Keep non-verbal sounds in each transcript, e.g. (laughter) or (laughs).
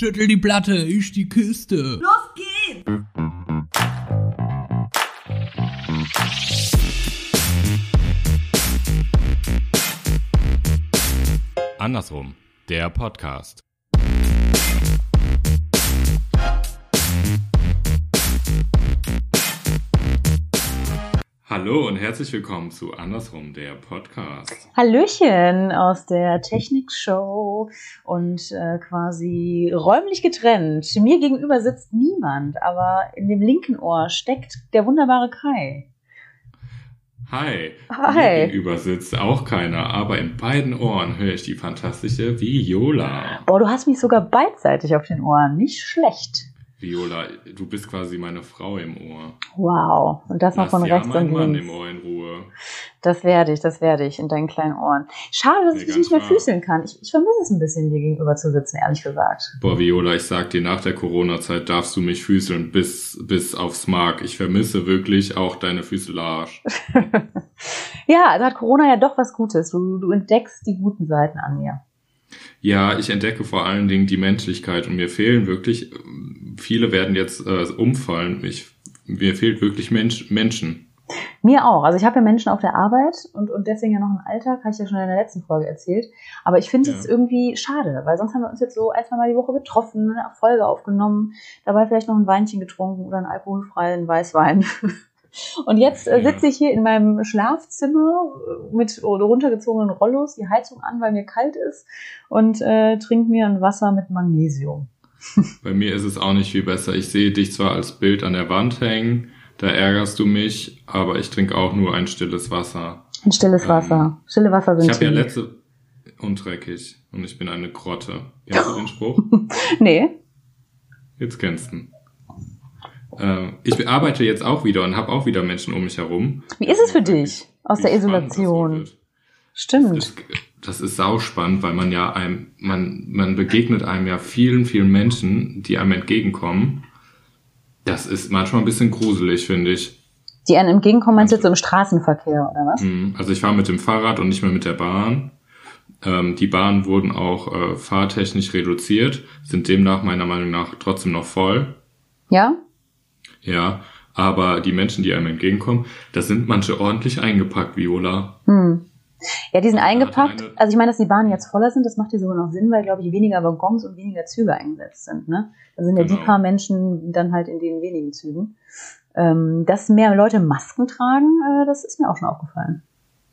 Schüttel die Platte, ich die Kiste. Los geht's! Andersrum, der Podcast. Hallo und herzlich willkommen zu Andersrum, der Podcast. Hallöchen aus der Technikshow und äh, quasi räumlich getrennt. Mir gegenüber sitzt niemand, aber in dem linken Ohr steckt der wunderbare Kai. Hi. Hi. Mir gegenüber sitzt auch keiner, aber in beiden Ohren höre ich die fantastische Viola. Boah, du hast mich sogar beidseitig auf den Ohren. Nicht schlecht. Viola, du bist quasi meine Frau im Ohr. Wow. Und das noch Lass von ja rechts meinen und Mann links. im Ohr in Ruhe. Das werde ich, das werde ich in deinen kleinen Ohren. Schade, dass Nee, ich dich nicht mehr wahr. füßeln kann. Ich, ich vermisse es ein bisschen, dir gegenüber zu sitzen, ehrlich gesagt. Boah, Viola, ich sag dir, nach der Corona-Zeit darfst du mich füßeln bis, bis aufs Mark. Ich vermisse wirklich auch deine Füßelage. (laughs) ja, da hat Corona ja doch was Gutes. Du, du entdeckst die guten Seiten an mir. Ja, ich entdecke vor allen Dingen die Menschlichkeit und mir fehlen wirklich, viele werden jetzt äh, umfallen, ich, mir fehlt wirklich Mensch, Menschen. Mir auch. Also ich habe ja Menschen auf der Arbeit und, und deswegen ja noch einen Alltag, habe ich ja schon in der letzten Folge erzählt. Aber ich finde Ja. es irgendwie schade, weil sonst haben wir uns jetzt so ein, zwei Mal die Woche getroffen, eine Folge aufgenommen, dabei vielleicht noch ein Weinchen getrunken oder einen alkoholfreien Weißwein. (laughs) Und jetzt äh, sitze ich hier in meinem Schlafzimmer äh, mit runtergezogenen Rollos, die Heizung an, weil mir kalt ist und äh, trinke mir ein Wasser mit Magnesium. (laughs) Bei mir ist es auch nicht viel besser. Ich sehe dich zwar als Bild an der Wand hängen, da ärgerst du mich, aber ich trinke auch nur ein stilles Wasser. Ein stilles Ähm, Wasser. Stille Wasser sind Ich habe ja letzte und dreckig und ich bin eine Grotte. Kennst du (laughs) den Spruch? Nee. Jetzt kennst du ihn. Ähm, ich arbeite jetzt auch wieder und habe auch wieder Menschen um mich herum. Wie ist es für dich aus der das Isolation? wird. Stimmt. Das, das ist sauspannend, weil man ja einem, man, man begegnet einem ja vielen, vielen Menschen, die einem entgegenkommen. Das ist manchmal ein bisschen gruselig, finde ich. Die einem entgegenkommen, meinst du jetzt so im Straßenverkehr, oder was? Mhm. Also ich fahre mit dem Fahrrad und nicht mehr mit der Bahn. Ähm, die Bahnen wurden auch äh, fahrtechnisch reduziert, sind demnach meiner Meinung nach trotzdem noch voll. Ja? Ja, aber die Menschen, die einem entgegenkommen, da sind manche ordentlich eingepackt, Viola. Hm. Ja, die sind eingepackt. Also ich meine, dass die Bahnen jetzt voller sind, das macht ja sogar noch Sinn, weil, glaube ich, weniger Waggons und weniger Züge eingesetzt sind. Ne? Da sind ja die Genau. paar Menschen dann halt in den wenigen Zügen. Ähm, dass mehr Leute Masken tragen, äh, das ist mir auch schon aufgefallen.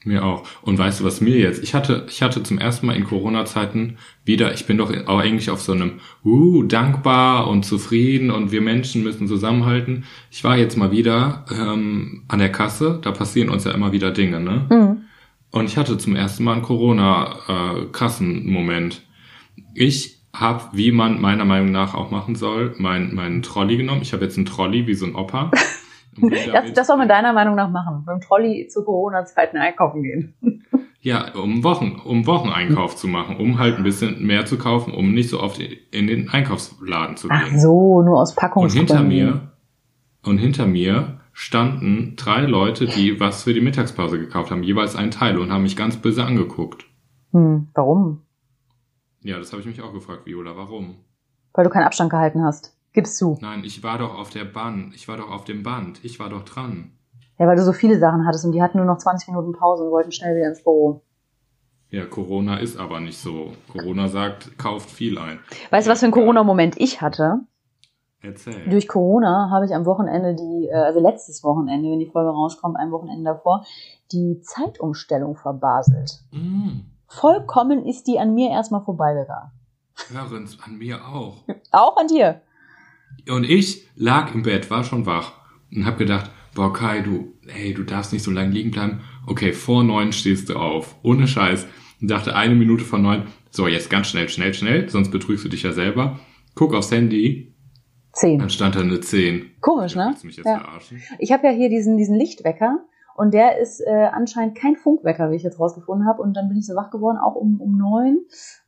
Mir auch. Und weißt du, was mir jetzt? Ich hatte, ich hatte zum ersten Mal in Corona-Zeiten wieder, ich bin doch auch eigentlich auf so einem, uh, dankbar und zufrieden und wir Menschen müssen zusammenhalten. Ich war jetzt mal wieder ähm, an der Kasse, da passieren uns ja immer wieder Dinge, ne? Mhm. Und ich hatte zum ersten Mal einen Corona-Kassenmoment. ich habe, wie man meiner Meinung nach auch machen soll, mein, meinen Trolley genommen. Ich habe jetzt einen Trolley wie so ein Opa. (laughs) Und Das, das soll man deiner Meinung nach machen. Dem Trolley zu Corona-Zeiten einkaufen gehen. Ja, um Wochen, um Wocheneinkauf zu machen, um halt ein bisschen mehr zu kaufen, um nicht so oft in den Einkaufsladen zu Ach gehen. so, nur aus und Packungsgründen. hinter mir, und hinter mir standen drei Leute, die was für die Mittagspause gekauft haben, jeweils ein Teil und haben mich ganz böse angeguckt. Hm, warum? Ja, das habe ich mich auch gefragt, Viola, warum? Weil du keinen Abstand gehalten hast. Gib's zu. Nein, ich war doch auf der Bahn, ich war doch auf dem Band, ich war doch dran. Ja, weil du so viele Sachen hattest und die hatten nur noch 20 Minuten Pause und wollten schnell wieder ins Büro. Ja, Corona ist aber nicht so. Corona sagt, kauft viel ein. Weißt du, was für ein Corona-Moment ich hatte? Erzähl. Durch Corona habe ich am Wochenende die, äh, also letztes Wochenende, wenn die Folge rauskommt, ein Wochenende davor, die Zeitumstellung verbaselt. Mm, Vollkommen ist die an mir erstmal vorbeigegangen. hören's an mir auch. Auch an dir. Und ich lag im Bett, war schon wach und hab gedacht, boah Kai, du, hey, du darfst nicht so lange liegen bleiben. Okay, vor neun stehst du auf, ohne Scheiß. Und dachte eine Minute vor neun, so jetzt ganz schnell, schnell, schnell, sonst betrügst du dich ja selber. Guck aufs Handy, Zehn. dann stand da eine 10. Komisch, ne? Mich jetzt Ja. verarschen? Ich habe ja hier diesen, diesen Lichtwecker und der ist äh, anscheinend kein Funkwecker, wie ich jetzt rausgefunden habe. Und dann bin ich so wach geworden, auch um, um neun.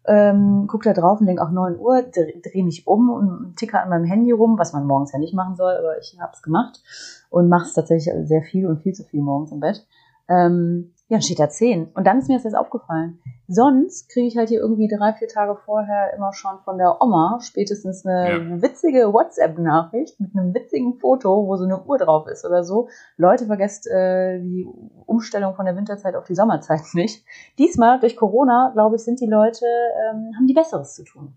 Ähm, guck da drauf und denk auch 9 Uhr, dreh, dreh mich um und ticker an meinem Handy rum, was man morgens ja nicht machen soll, aber ich habe es gemacht und mache es tatsächlich sehr viel und viel zu viel morgens im Bett. Ähm, Ja, dann steht da 10. Und dann ist mir das jetzt aufgefallen. Sonst kriege ich halt hier irgendwie drei, vier Tage vorher immer schon von der Oma spätestens eine Ja. witzige WhatsApp-Nachricht mit einem witzigen Foto, wo so eine Uhr drauf ist oder so. Leute, vergesst äh, die Umstellung von der Winterzeit auf die Sommerzeit (laughs) nicht. Diesmal durch Corona, glaube ich, sind die Leute, ähm, haben die Besseres zu tun.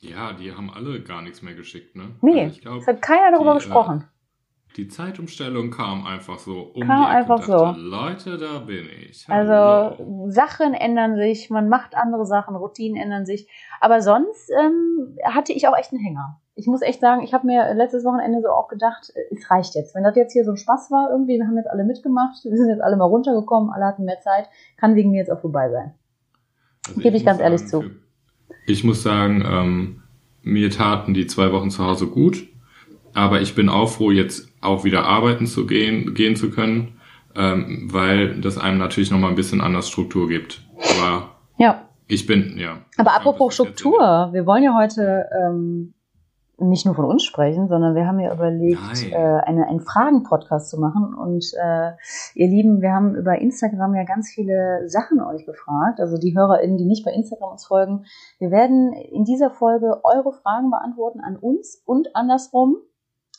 Ja, die haben alle gar nichts mehr geschickt, ne? Nee, Also ich glaub, es hat keiner darüber die, gesprochen. Die Zeitumstellung kam einfach so um Kam die Ecke einfach dachte, so. Leute, da bin ich. Also Hallo. Sachen ändern sich, man macht andere Sachen, Routinen ändern sich. Aber sonst ähm, hatte ich auch echt einen Hänger. Ich muss echt sagen, ich habe mir letztes Wochenende so auch gedacht, äh, es reicht jetzt. Wenn das jetzt hier so ein Spaß war, irgendwie, wir haben jetzt alle mitgemacht, wir sind jetzt alle mal runtergekommen, alle hatten mehr Zeit, kann wegen mir jetzt auch vorbei sein. Also gebe ich muss ganz ehrlich sagen, zu. für- Ich muss sagen, ähm, mir taten die zwei Wochen zu Hause gut, aber ich bin auch froh, jetzt auch wieder arbeiten zu gehen, gehen zu können, ähm, weil das einem natürlich nochmal ein bisschen anders Struktur gibt. Aber Ja, ich bin, ja. aber apropos Struktur, wir wollen ja heute ähm, nicht nur von uns sprechen, sondern wir haben ja überlegt, äh, eine, einen Fragen-Podcast zu machen. Und äh, ihr Lieben, wir haben über Instagram ja ganz viele Sachen euch gefragt. Also die HörerInnen, die nicht bei Instagram uns folgen. Wir werden in dieser Folge eure Fragen beantworten an uns und andersrum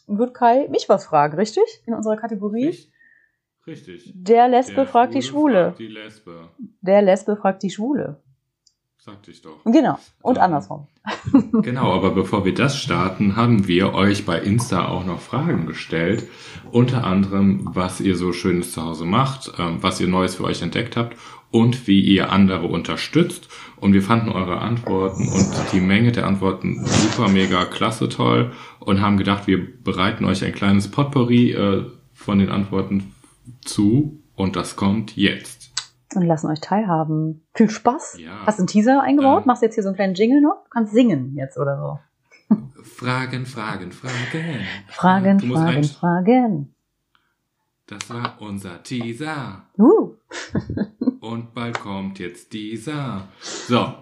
wird Kai mich was fragen, richtig? In unserer Kategorie. Richtig. Richtig. Der Lesbe Der fragt die Schwule. Fragt die Lesbe. Der Lesbe fragt die Schwule. Sagte ich doch. Genau. Und Ähm, andersrum. (laughs) Genau, aber bevor wir das starten, haben wir euch bei Insta auch noch Fragen gestellt. Unter anderem, was ihr so Schönes zu Hause macht, ähm, was ihr Neues für euch entdeckt habt und wie ihr andere unterstützt. Und wir fanden eure Antworten und die Menge der Antworten super, mega, klasse, toll und haben gedacht, wir bereiten euch ein kleines Potpourri äh, von den Antworten zu und das kommt jetzt. Und lassen euch teilhaben. Viel Spaß. Ja. Hast du einen Teaser eingebaut? Ähm. Machst du jetzt hier so einen kleinen Jingle noch? Du kannst singen jetzt oder so. Fragen, Fragen, Fragen. Fragen, Du Fragen, Fragen. Das war unser Teaser. Uh. (laughs) Und bald kommt jetzt dieser. So.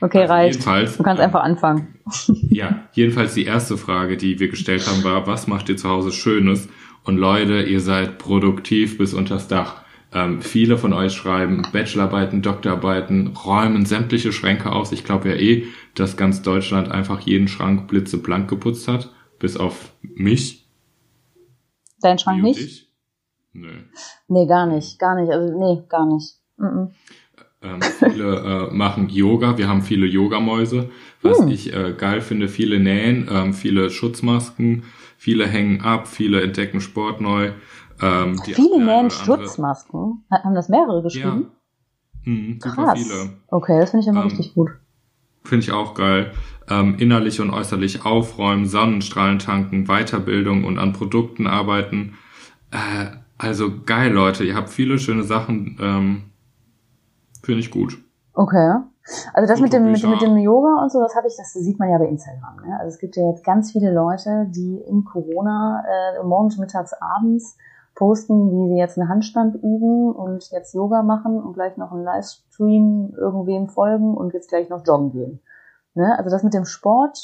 Okay, Also reicht. Du kannst einfach anfangen. (laughs) Ja, jedenfalls die erste Frage, die wir gestellt haben, war, was macht ihr zu Hause Schönes? Und Leute, ihr seid produktiv bis unters Dach. Ähm, viele von euch schreiben Bachelorarbeiten, Doktorarbeiten, räumen sämtliche Schränke aus. Ich glaube ja eh, dass ganz Deutschland einfach jeden Schrank blitzeblank geputzt hat. Bis auf mich. Dein Schrank nicht? Ich. Nö. Nee, gar nicht. Gar nicht. Also, nee, gar nicht. Mhm. Ähm, viele äh, machen Yoga. Wir haben viele Yogamäuse. Was Hm. ich äh, geil finde, viele nähen, ähm, viele Schutzmasken, viele hängen ab, viele entdecken Sport neu. Ähm, die- Viele nähen andere- Schutzmasken. Ha- Haben das mehrere Ja. geschrieben? Hm, super Krass. viele. Okay, das finde ich immer Ähm, richtig gut. Finde ich auch geil. Ähm, innerlich und äußerlich aufräumen, Sonnenstrahlen tanken, Weiterbildung und an Produkten arbeiten. Äh, also geil, Leute. Ihr habt viele schöne Sachen. Ähm, Finde ich gut. Okay. Also das mit dem, mit, mit dem Yoga und so, das habe ich, das sieht man ja bei Instagram. Ne? Also es gibt ja jetzt ganz viele Leute, die in Corona äh, morgens, mittags, abends posten, wie sie jetzt einen Handstand üben und jetzt Yoga machen und gleich noch einen Livestream irgendwem folgen und jetzt gleich noch joggen gehen. Ne? Also das mit dem Sport,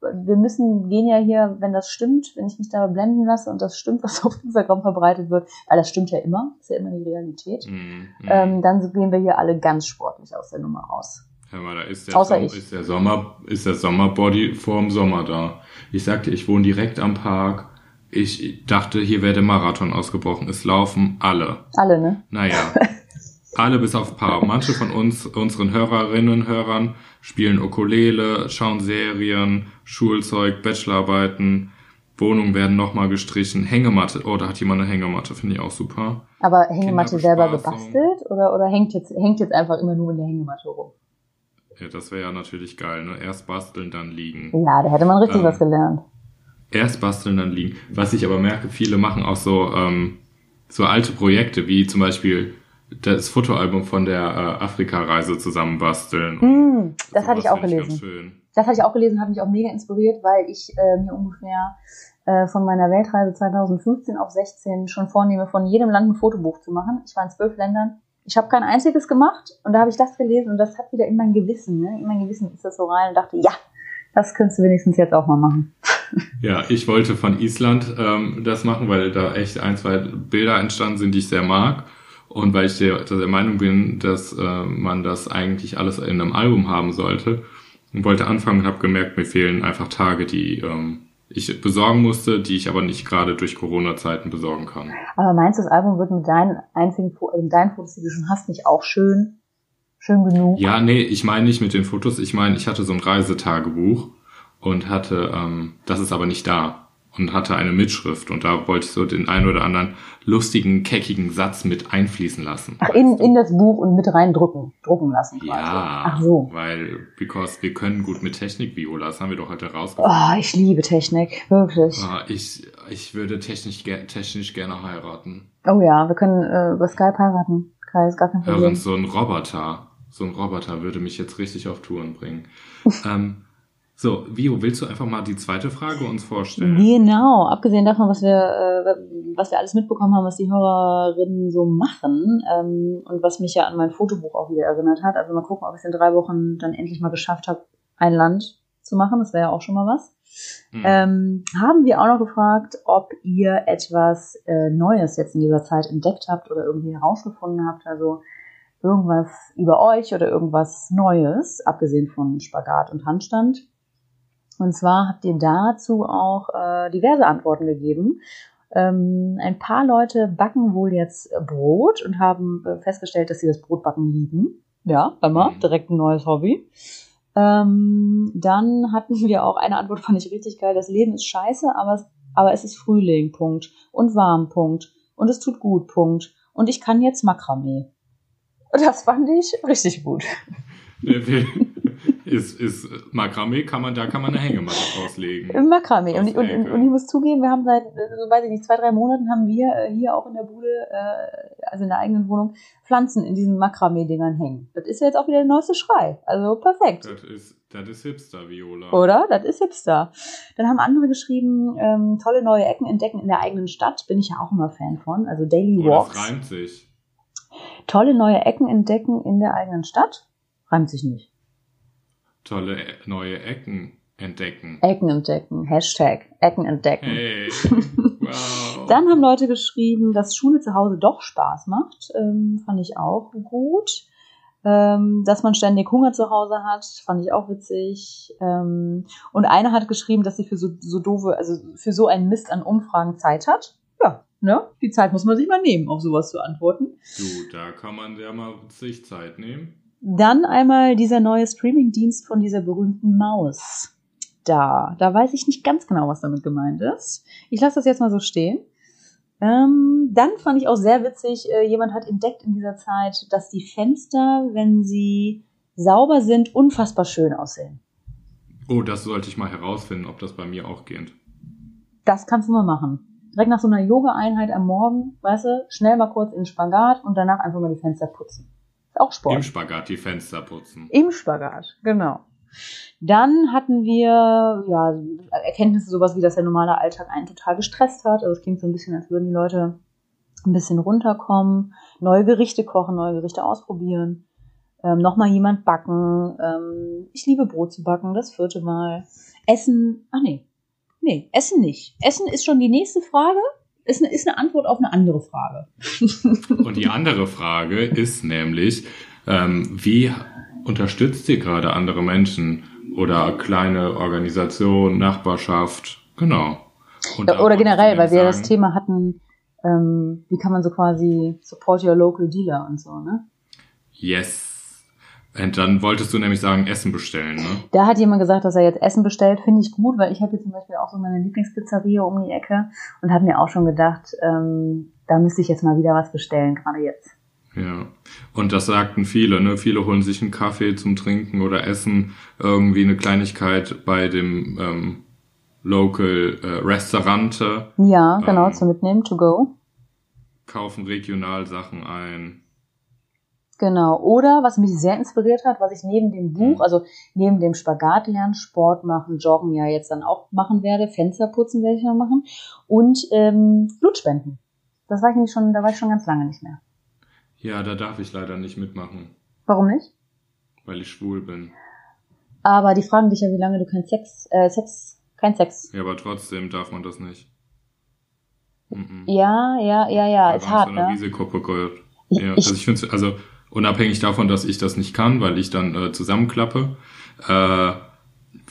wir müssen gehen ja hier, wenn das stimmt, wenn ich mich da blenden lasse und das stimmt, (laughs) was auf Instagram verbreitet wird, weil das stimmt ja immer, ist ja immer die Realität, Mm, mm. ähm, dann gehen wir hier alle ganz sportlich aus der Nummer raus. Hör mal, da ist der, Außer Som- ich. ist der Sommer, ist der Sommerbody vorm Sommer da. Ich sagte, ich wohne direkt am Park. Ich dachte, hier wäre der Marathon ausgebrochen. Es laufen alle. Alle, ne? Naja, (laughs) alle bis auf ein paar. Manche von uns, unseren Hörerinnen und Hörern, spielen Ukulele, schauen Serien, Schulzeug, Bachelorarbeiten, Wohnungen werden nochmal gestrichen, Hängematte. Oh, da hat jemand eine Hängematte, finde ich auch super. Aber Hängematte selber gebastelt oder, oder hängt, jetzt, hängt jetzt einfach immer nur in der Hängematte rum? Ja, das wäre ja natürlich geil, ne? Erst basteln, dann liegen. Ja, da hätte man richtig Ähm, was gelernt. Erst basteln, dann liegen. Was ich aber merke, viele machen auch so, ähm, so alte Projekte, wie zum Beispiel das Fotoalbum von der äh, Afrika-Reise zusammenbasteln. Hm, das hatte ich auch gelesen. schön. Das hatte ich auch gelesen, hat mich auch mega inspiriert, weil ich äh, mir ungefähr äh, von meiner Weltreise 2015 auf 16 schon vornehme, von jedem Land ein Fotobuch zu machen. Ich war in zwölf Ländern. Ich habe kein einziges gemacht und da habe ich das gelesen und das hat wieder in mein Gewissen, ne? In mein Gewissen ist das so rein und dachte, ja, das könntest du wenigstens jetzt auch mal machen. Ja, ich wollte von Island ähm, das machen, weil da echt ein, zwei Bilder entstanden sind, die ich sehr mag. Und weil ich der, der Meinung bin, dass äh, man das eigentlich alles in einem Album haben sollte, und wollte anfangen und habe gemerkt, mir fehlen einfach Tage, die ähm, ich besorgen musste, die ich aber nicht gerade durch Corona-Zeiten besorgen kann. Aber meinst du, das Album wird mit deinen einzigen mit deinen Fotos, die du schon hast, nicht auch schön, schön genug? Ja, nee, ich meine nicht mit den Fotos. Ich meine, ich hatte so ein Reisetagebuch und hatte, ähm, das ist aber nicht da und hatte eine Mitschrift und da wollte ich so den einen oder anderen lustigen, keckigen Satz mit einfließen lassen. Ach, in, in das Buch und mit reindrucken, drucken lassen. Quasi. Ja, Ach so. weil, because wir können gut mit Technik, Viola, das haben wir doch heute rausgefunden. Oh, ich liebe Technik, wirklich. Ah, ich, ich würde technisch, ge- technisch gerne heiraten. Oh ja, wir können äh, über Skype heiraten. Kai ist gar kein Problem. und so ein Roboter, so ein Roboter würde mich jetzt richtig auf Touren bringen. (laughs) ähm, so, Vio, willst du einfach mal die zweite Frage uns vorstellen? Genau, abgesehen davon, was wir, äh, was wir alles mitbekommen haben, was die Hörerinnen so machen ähm, und was mich ja an mein Fotobuch auch wieder erinnert hat. Also mal gucken, ob ich es in drei Wochen dann endlich mal geschafft habe, ein Land zu machen. Das wäre ja auch schon mal was. Hm. Ähm, haben wir auch noch gefragt, ob ihr etwas äh, Neues jetzt in dieser Zeit entdeckt habt oder irgendwie herausgefunden habt. Also irgendwas über euch oder irgendwas Neues, abgesehen von Spagat und Handstand. Und zwar habt ihr dazu auch äh, diverse Antworten gegeben. Ähm, ein paar Leute backen wohl jetzt Brot und haben äh, festgestellt, dass sie das Brotbacken lieben. Ja, immer, Mhm. direkt ein neues Hobby. Ähm, dann hatten wir auch eine Antwort, fand ich richtig geil. Das Leben ist scheiße, aber es, aber es ist Frühling, Punkt. Und warm, Punkt. Und es tut gut, Punkt. Und ich kann jetzt Makramee. Das fand ich richtig gut. ist, ist Makramee, kann man, da kann man eine Hängematte rauslegen. Im Makramee. Und, ich- und, und, ich muss zugeben, wir haben seit, äh, so weiß ich nicht, zwei, drei Monaten haben wir äh, hier auch in der Bude, äh, also in der eigenen Wohnung, Pflanzen in diesen Makramee-Dingern hängen. Das ist ja jetzt auch wieder der neueste Schrei. Also perfekt. Das ist, das ist Hipster, Viola. Oder? Das ist Hipster. Dann haben andere geschrieben, ähm, tolle neue Ecken entdecken in der eigenen Stadt. Bin ich ja auch immer Fan von. Also Daily Oh, Walks. das reimt sich. Tolle neue Ecken entdecken in der eigenen Stadt. Reimt sich nicht. Tolle e- neue Ecken entdecken. Ecken entdecken. Hashtag Ecken entdecken. Hey, (laughs) wow. Dann haben Leute geschrieben, dass Schule zu Hause doch Spaß macht. Ähm, fand ich auch gut. Ähm, dass man ständig Hunger zu Hause hat, fand ich auch witzig. Ähm, und eine hat geschrieben, dass sie für so, so doofe, also für so einen Mist an Umfragen Zeit hat. Ja, ne? Die Zeit muss man sich mal nehmen, auf sowas zu antworten. Du, da kann man ja mal sich Zeit nehmen. Dann einmal dieser neue Streamingdienst von dieser berühmten Maus. Da, da weiß ich nicht ganz genau, was damit gemeint ist. Ich lasse das jetzt mal so stehen. Ähm, dann fand ich auch sehr witzig, äh, jemand hat entdeckt in dieser Zeit, dass die Fenster, wenn sie sauber sind, unfassbar schön aussehen. Oh, das sollte ich mal herausfinden, ob das bei mir auch geht. Das kannst du mal machen. Direkt nach so einer Yoga-Einheit am Morgen, weißt du, schnell mal kurz in den Spagat und danach einfach mal die Fenster putzen. Ist auch Sport. Im Spagat die Fenster putzen. Im Spagat, genau. Dann hatten wir ja Erkenntnisse, sowas wie, dass der normale Alltag einen total gestresst hat. Also es klingt so ein bisschen, als würden die Leute ein bisschen runterkommen, neue Gerichte kochen, neue Gerichte ausprobieren, ähm, nochmal jemand backen. Ähm, ich liebe Brot zu backen, das vierte Mal. Essen, ach nee, nee, Essen nicht. Essen ist schon die nächste Frage. Ist eine, ist eine Antwort auf eine andere Frage. (laughs) Und die andere Frage ist nämlich, ähm, wie unterstützt ihr gerade andere Menschen oder kleine Organisation, Nachbarschaft? Genau. Und da Oder generell, weil wir das sagen, Thema hatten, ähm, wie kann man so quasi support your local dealer und so, ne? Yes. Und dann wolltest du nämlich sagen, Essen bestellen, ne? Da hat jemand gesagt, dass er jetzt Essen bestellt, finde ich gut, weil ich habe jetzt zum Beispiel auch so meine Lieblingspizzeria um die Ecke und habe mir auch schon gedacht, ähm, da müsste ich jetzt mal wieder was bestellen, gerade jetzt. Ja. Und das sagten viele, ne? Viele holen sich einen Kaffee zum Trinken oder essen irgendwie eine Kleinigkeit bei dem ähm, Local äh, Restaurante, Ja, genau, Ähm. zum Mitnehmen, to go. kaufen regional Sachen ein. Genau. Oder was mich sehr inspiriert hat, was ich neben dem Buch, Mhm. also neben dem Spagat lernen, Sport machen, Joggen ja jetzt dann auch machen werde, Fenster putzen werde ich noch machen und ähm, Blutspenden. Das war ich nämlich schon, da war ich schon ganz lange nicht mehr. Ja, da darf ich leider nicht mitmachen, Warum nicht? weil ich schwul bin. Aber die fragen dich ja, wie lange du kein Sex, äh, Sex, kein Sex. Ja, aber trotzdem darf man das nicht. Mhm. Ja, ja, ja, ja, ist hart, ne? Risikogruppe. Ja, ich, also ich finde also unabhängig davon, dass ich das nicht kann, weil ich dann äh, zusammenklappe, äh,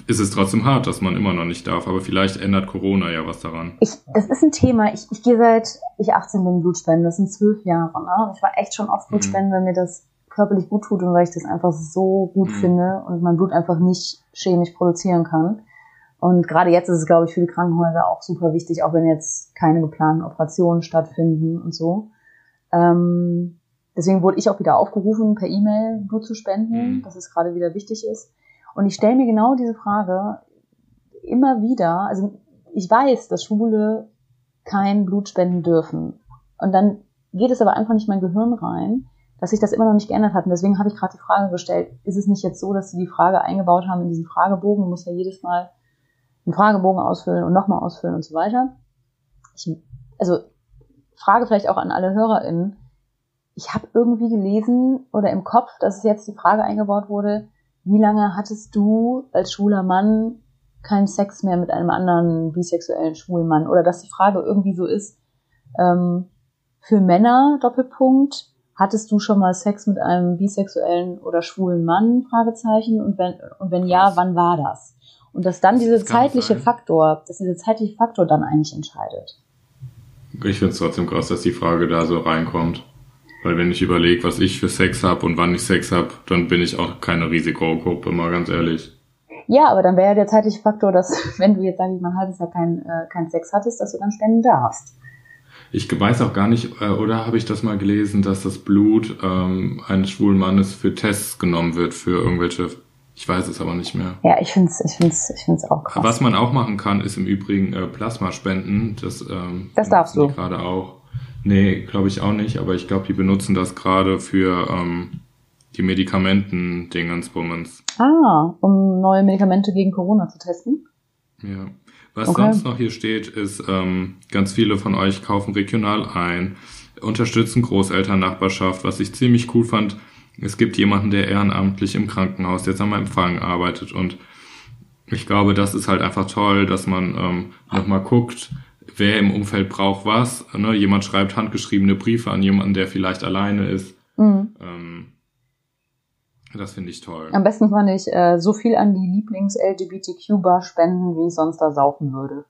ist es trotzdem hart, dass man immer noch nicht darf. Aber vielleicht ändert Corona ja was daran. ich, das ist ein Thema. Ich, ich gehe seit ich 18 bin Blutspenden. Das sind zwölf Jahre. Ne? Ich war echt schon oft Mhm. Blutspenden, weil mir das körperlich gut tut und weil ich das einfach so gut Mhm. finde und mein Blut einfach nicht chemisch produzieren kann. Und gerade jetzt ist es, glaube ich, für die Krankenhäuser auch super wichtig, auch wenn jetzt keine geplanten Operationen stattfinden und so. Ähm, deswegen wurde ich auch wieder aufgerufen, per E-Mail Blut zu spenden, Mhm. dass es gerade wieder wichtig ist. Und ich stelle mir genau diese Frage immer wieder. Also ich weiß, dass Schwule kein Blut spenden dürfen. Und dann geht es aber einfach nicht in mein Gehirn rein, dass sich das immer noch nicht geändert hat. Und deswegen habe ich gerade die Frage gestellt, ist es nicht jetzt so, dass sie die Frage eingebaut haben in diesen Fragebogen? Du musst ja jedes Mal einen Fragebogen ausfüllen und nochmal ausfüllen und so weiter. Ich, also Frage vielleicht auch an alle HörerInnen. Ich habe irgendwie gelesen oder im Kopf, dass es jetzt die Frage eingebaut wurde, wie lange hattest du als schwuler Mann keinen Sex mehr mit einem anderen bisexuellen schwulen Mann? Oder dass die Frage irgendwie so ist, ähm, für Männer, Doppelpunkt, hattest du schon mal Sex mit einem bisexuellen oder schwulen Mann? Fragezeichen. Und wenn, und wenn ja, wann war das? Und dass dann dieser Das kann zeitliche sein. Faktor, dass dieser zeitliche Faktor dann eigentlich entscheidet. Ich finde es trotzdem krass, dass die Frage da so reinkommt. Weil wenn ich überlege, was ich für Sex habe und wann ich Sex habe, dann bin ich auch keine Risikogruppe, mal ganz ehrlich. Ja, aber dann wäre ja der zeitliche Faktor, dass, (laughs) wenn du jetzt, sag ich mal, ein halbes Jahr keinen äh, keinen Sex hattest, dass du dann spenden darfst. Ich weiß auch gar nicht, äh, oder habe ich das mal gelesen, dass das Blut ähm, eines schwulen Mannes für Tests genommen wird, für irgendwelche, ich weiß es aber nicht mehr. Ja, ich find's, ich find's, ich find's auch krass. Was man auch machen kann, ist im Übrigen äh, Plasma spenden. Das, ähm, Das darfst du. gerade auch. Nee, glaube ich auch nicht, aber ich glaube, die benutzen das gerade für ähm, die Medikamenten-Dingensbummens. Ah, um neue Medikamente gegen Corona zu testen? Ja. Was Okay. sonst noch hier steht, ist, ähm, ganz viele von euch kaufen regional ein, unterstützen Großelternnachbarschaft, was ich ziemlich cool fand. Es gibt jemanden, der ehrenamtlich im Krankenhaus jetzt am Empfang arbeitet und ich glaube, das ist halt einfach toll, dass man ähm, nochmal guckt, wer im Umfeld braucht was. Ne? Jemand schreibt handgeschriebene Briefe an jemanden, der vielleicht alleine ist. Mhm. Ähm, das finde ich toll. Am besten fand ich äh, so viel an die Lieblings-LGBTQ-Bar spenden, wie ich sonst da saufen würde.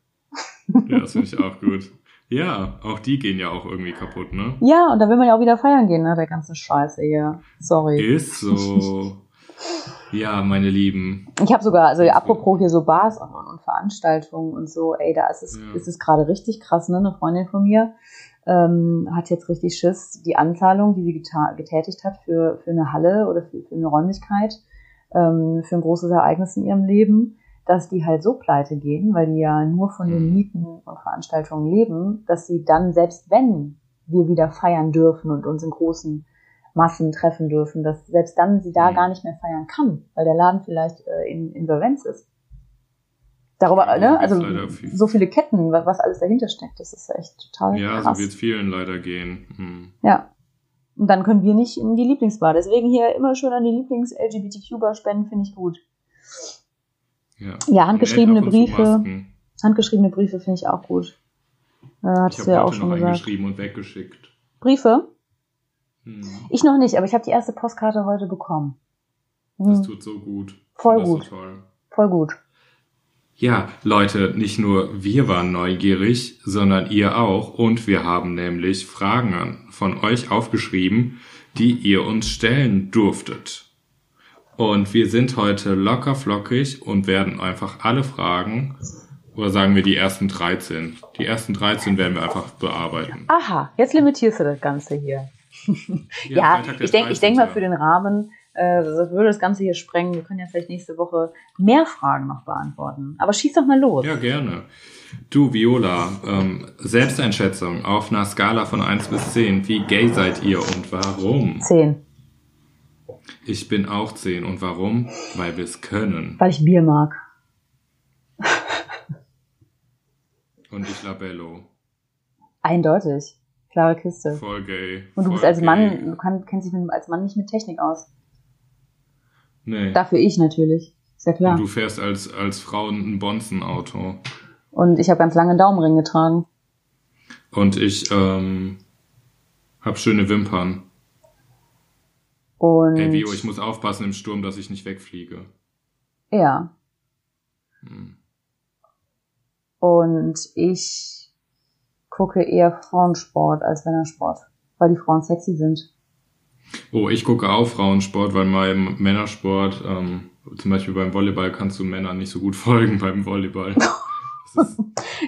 Ja, das finde ich auch gut. Ja, auch die gehen ja auch irgendwie kaputt, ne? Ja, und da will man ja auch wieder feiern gehen, ne? Der ganze Scheiße hier. Sorry. Ist so. (laughs) Ja, meine Lieben. Ich habe sogar, also apropos hier so Bars und, und, Veranstaltungen und so, ey, da ist es, Ja. ist es gerade richtig krass, ne? Eine Freundin von mir ähm, hat jetzt richtig Schiss, die Anzahlung, die sie getätigt hat für, für eine Halle oder für, für eine Räumlichkeit, ähm, für ein großes Ereignis in ihrem Leben, dass die halt so pleite gehen, weil die ja nur von den Mhm. Mieten und Veranstaltungen leben, dass sie dann, selbst wenn wir wieder feiern dürfen und uns in großen Massen treffen dürfen, dass selbst dann sie da Mhm. gar nicht mehr feiern kann, weil der Laden vielleicht äh, in Insolvenz ist. Darüber, Ja, so ne? Also viel. so viele Ketten, wa- was alles dahinter steckt, das ist echt total Ja, krass. so wird vielen leider gehen. Hm. Ja. Und dann können wir nicht in die Lieblingsbar. Deswegen hier immer schön an die Lieblings-LGBTQ-Bar spenden, finde ich gut. Ja, Ja, handgeschriebene Briefe. Handgeschriebene Briefe finde ich auch gut. Äh, Ich habe ja auch schon noch gesagt. eingeschrieben und weggeschickt. Briefe? Hm. Ich noch nicht, aber ich habe die erste Postkarte heute bekommen. Das Hm, tut so gut. Voll das gut. Voll gut. Ja, Leute, nicht nur wir waren neugierig, sondern ihr auch. Und wir haben nämlich Fragen von euch aufgeschrieben, die ihr uns stellen durftet. Und wir sind heute locker flockig und werden einfach alle Fragen, oder sagen wir die ersten 13. Die ersten 13 werden wir einfach bearbeiten. Aha, jetzt limitierst du das Ganze hier. (laughs) Ja, der ich denke ich denk mal 13.. für den Rahmen, äh, das würde das Ganze hier sprengen. Wir können ja vielleicht nächste Woche mehr Fragen noch beantworten. Aber schieß doch mal los. Ja, gerne. Du, Viola, ähm, Selbsteinschätzung auf einer Skala von 1 bis 10. Wie gay seid ihr und warum? Zehn, Ich bin auch 10. Und warum? Weil wir es können. weil ich Bier mag. Und ich Labello. Eindeutig. Klare Kiste. Voll gay. Und du voll bist als gay. Mann, du kann, kennst dich als Mann nicht mit Technik aus. Nee. Dafür ich natürlich. Ist ja klar. Und du fährst als, als Frau ein Bonzen-Auto. Und ich habe ganz lange Daumenring getragen. Und ich ähm, hab schöne Wimpern. Und Ey, Vio, ich muss aufpassen im Sturm, dass ich nicht wegfliege. ja, Hm. und ich gucke eher Frauensport als Männersport, weil die Frauen sexy sind. Oh, ich gucke auch Frauensport, weil beim Männersport, ähm, zum Beispiel beim Volleyball, kannst du Männern nicht so gut (laughs) folgen beim Volleyball. (laughs)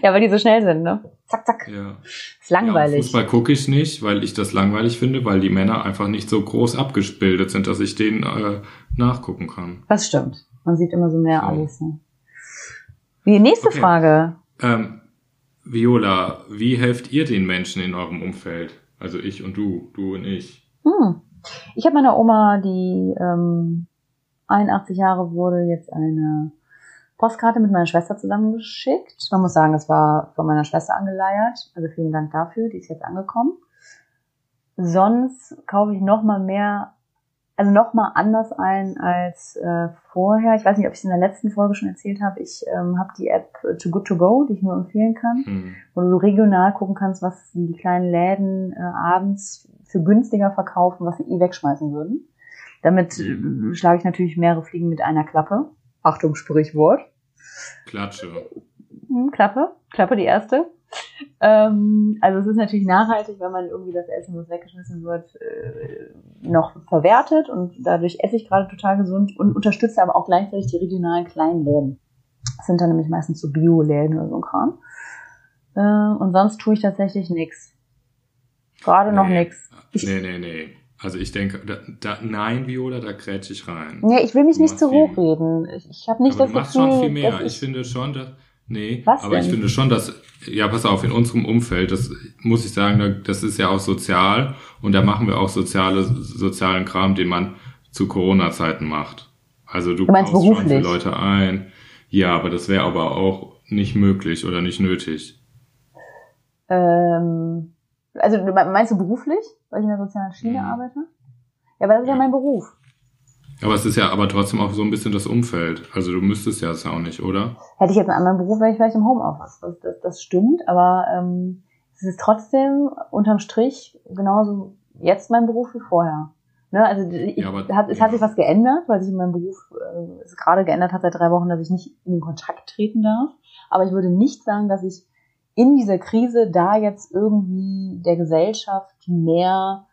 Ja, weil die so schnell sind, ne? Zack, zack. ja. Ist langweilig. Ja, Fußball gucke ich nicht, weil ich das langweilig finde, weil die Männer einfach nicht so groß abgebildet sind, dass ich denen äh, nachgucken kann. das stimmt. Man sieht immer so mehr So. alles. Ne? Die nächste Okay. Frage. Ähm, Viola, wie helft ihr den Menschen in eurem Umfeld? Also ich und du, du und ich. Hm. Ich habe meiner Oma, die ähm, 81 Jahre wurde, jetzt eine Postkarte mit meiner Schwester zusammengeschickt. Man muss sagen, das war von meiner Schwester angeleiert. Also vielen Dank dafür, die ist jetzt angekommen. Sonst kaufe ich noch mal mehr, also noch mal anders ein als äh, vorher. Ich weiß nicht, ob ich es in der letzten Folge schon erzählt habe. Ich ähm, habe die App äh, Too Good To Go, die ich nur empfehlen kann Hm. wo du so regional gucken kannst, was die kleinen Läden äh, abends für günstiger verkaufen, was sie eh wegschmeißen würden. Damit äh, schlage ich natürlich mehrere Fliegen mit einer Klappe. Achtung, Sprichwort. Klatsche. Hm, Klappe, Klappe die erste. Ähm, also es ist natürlich nachhaltig, wenn man irgendwie das Essen, was weggeschmissen wird, äh, noch verwertet und dadurch esse ich gerade total gesund und unterstütze aber auch gleichzeitig die regionalen kleinen Läden. Das sind dann nämlich meistens so Bio-Läden oder so ein Kram. Äh, und sonst tue ich tatsächlich nichts. Gerade noch Nee. nichts. Ich, Nee, nee, nee. Also ich denke, da, da, nein, Viola, da grätsch ich rein. nee, ich will mich Du nicht zu viel- hoch reden. Ich, ich habe nicht aber das du machst Gefühl, schon viel mehr. dass Ich finde schon, dass. Nee, Was aber ich denn? finde schon, dass. Ja, pass auf, in unserem Umfeld, das muss ich sagen, da- das ist ja auch sozial und da machen wir auch soziale, sozialen Kram, den man zu Corona-Zeiten macht. Also du, Du meinst kaufst schon beruflich? Leute ein. Ja, aber das wäre aber auch nicht möglich oder nicht nötig. Ähm, also meinst du beruflich, weil ich in der sozialen Schiene Mhm. arbeite? Ja, aber das ist ja, Ja. mein Beruf. Aber es ist ja aber trotzdem auch so ein bisschen das Umfeld. Also du müsstest ja es auch nicht, oder? Hätte ich jetzt einen anderen Beruf, wäre ich vielleicht im Homeoffice. Das, das, das stimmt, aber ähm, es ist trotzdem unterm Strich genauso jetzt mein Beruf wie vorher. Ne? Also ich, Ja, aber- hat, es ja. hat sich was geändert, weil sich in meinem Beruf äh, es gerade geändert hat seit drei Wochen, dass ich nicht in den Kontakt treten darf. Aber ich würde nicht sagen, dass ich in dieser Krise da jetzt irgendwie der Gesellschaft mehr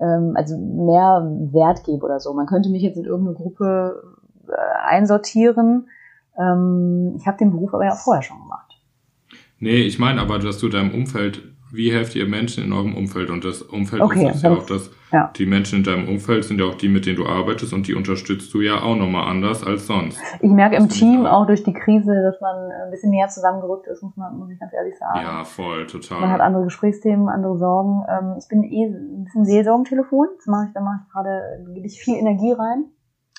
ähm, also mehr Wert gebe oder so. Man könnte mich jetzt in irgendeine Gruppe äh, einsortieren. Ähm, ich habe den Beruf aber ja auch vorher schon gemacht. Nee, ich meine aber, dass du deinem Umfeld, wie helft ihr Menschen in eurem Umfeld? Und das Umfeld Okay, ist ja auch das, ja. die Menschen in deinem Umfeld sind ja auch die, mit denen du arbeitest und die unterstützt du ja auch nochmal anders als sonst. Ich merke im Das ich Team auch. durch die Krise, dass man ein bisschen näher zusammengerückt ist, muss man, muss ich ganz ehrlich sagen. Ja, voll, total. Man hat andere Gesprächsthemen, andere Sorgen. Ähm, ich bin eh ein bisschen Seelsorge am Telefon. Das mache ich, da mache ich gerade, gebe ich viel Energie rein.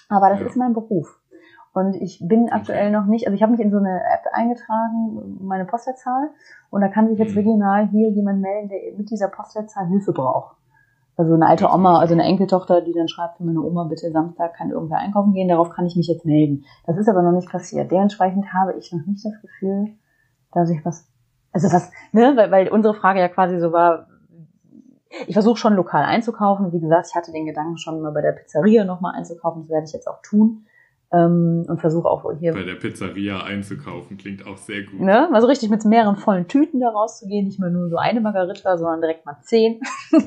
Aber das Ja. ist mein Beruf. Und ich bin aktuell noch nicht, also ich habe mich in so eine App eingetragen, meine Postleitzahl. Und da kann sich jetzt Mhm. regional hier jemand melden, der mit dieser Postleitzahl Hilfe braucht. Also eine alte Oma, also eine. Enkeltochter, die dann schreibt für meine Oma, bitte Samstag kann irgendwer einkaufen gehen, darauf kann ich mich jetzt melden. Das ist aber noch nicht passiert. Dementsprechend habe ich noch nicht das Gefühl, dass ich was, also was, ne, weil, weil unsere Frage ja quasi so war, ich versuche schon lokal einzukaufen. Wie gesagt, ich hatte den Gedanken schon mal bei der Pizzeria nochmal einzukaufen, das werde ich jetzt auch tun. Ähm, und versuche auch hier Bei der Pizzeria einzukaufen, klingt auch sehr gut. Ne? Mal so richtig mit mehreren vollen Tüten da rauszugehen, nicht mehr nur so eine Margarita, sondern direkt mal zehn. (laughs)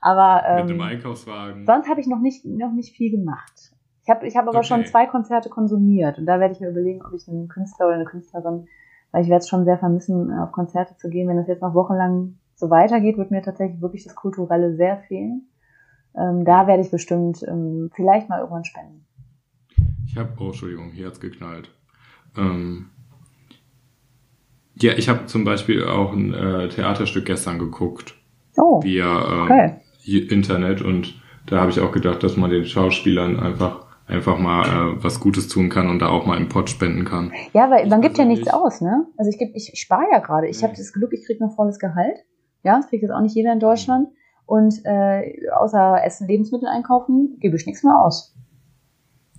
aber Mit einem ähm, Einkaufswagen. sonst habe ich noch nicht, noch nicht viel gemacht. Ich habe ich hab aber Okay. schon zwei Konzerte konsumiert und da werde ich mir überlegen, ob ich einen Künstler oder eine Künstlerin, weil ich werde es schon sehr vermissen, äh, auf Konzerte zu gehen. Wenn das jetzt noch wochenlang so weitergeht, wird mir tatsächlich wirklich das Kulturelle sehr fehlen. Ähm, da werde ich bestimmt ähm, vielleicht mal irgendwann spenden. Habe, oh, Entschuldigung, hier hat's geknallt. Ähm, ja, ich habe zum Beispiel auch ein äh, Theaterstück gestern geguckt Oh, via ähm, Okay. Internet und da habe ich auch gedacht, dass man den Schauspielern einfach einfach mal äh, was Gutes tun kann und da auch mal einen Pott spenden kann. Ja, weil Ich man gibt ja nichts aus, ne? Also ich geb, ich, ich spare ja gerade. Ich Nee. habe das Glück, ich kriege noch volles Gehalt. Ja, das kriegt jetzt auch nicht jeder in Deutschland. Und äh, außer Essen, Lebensmittel einkaufen, gebe ich nichts mehr aus.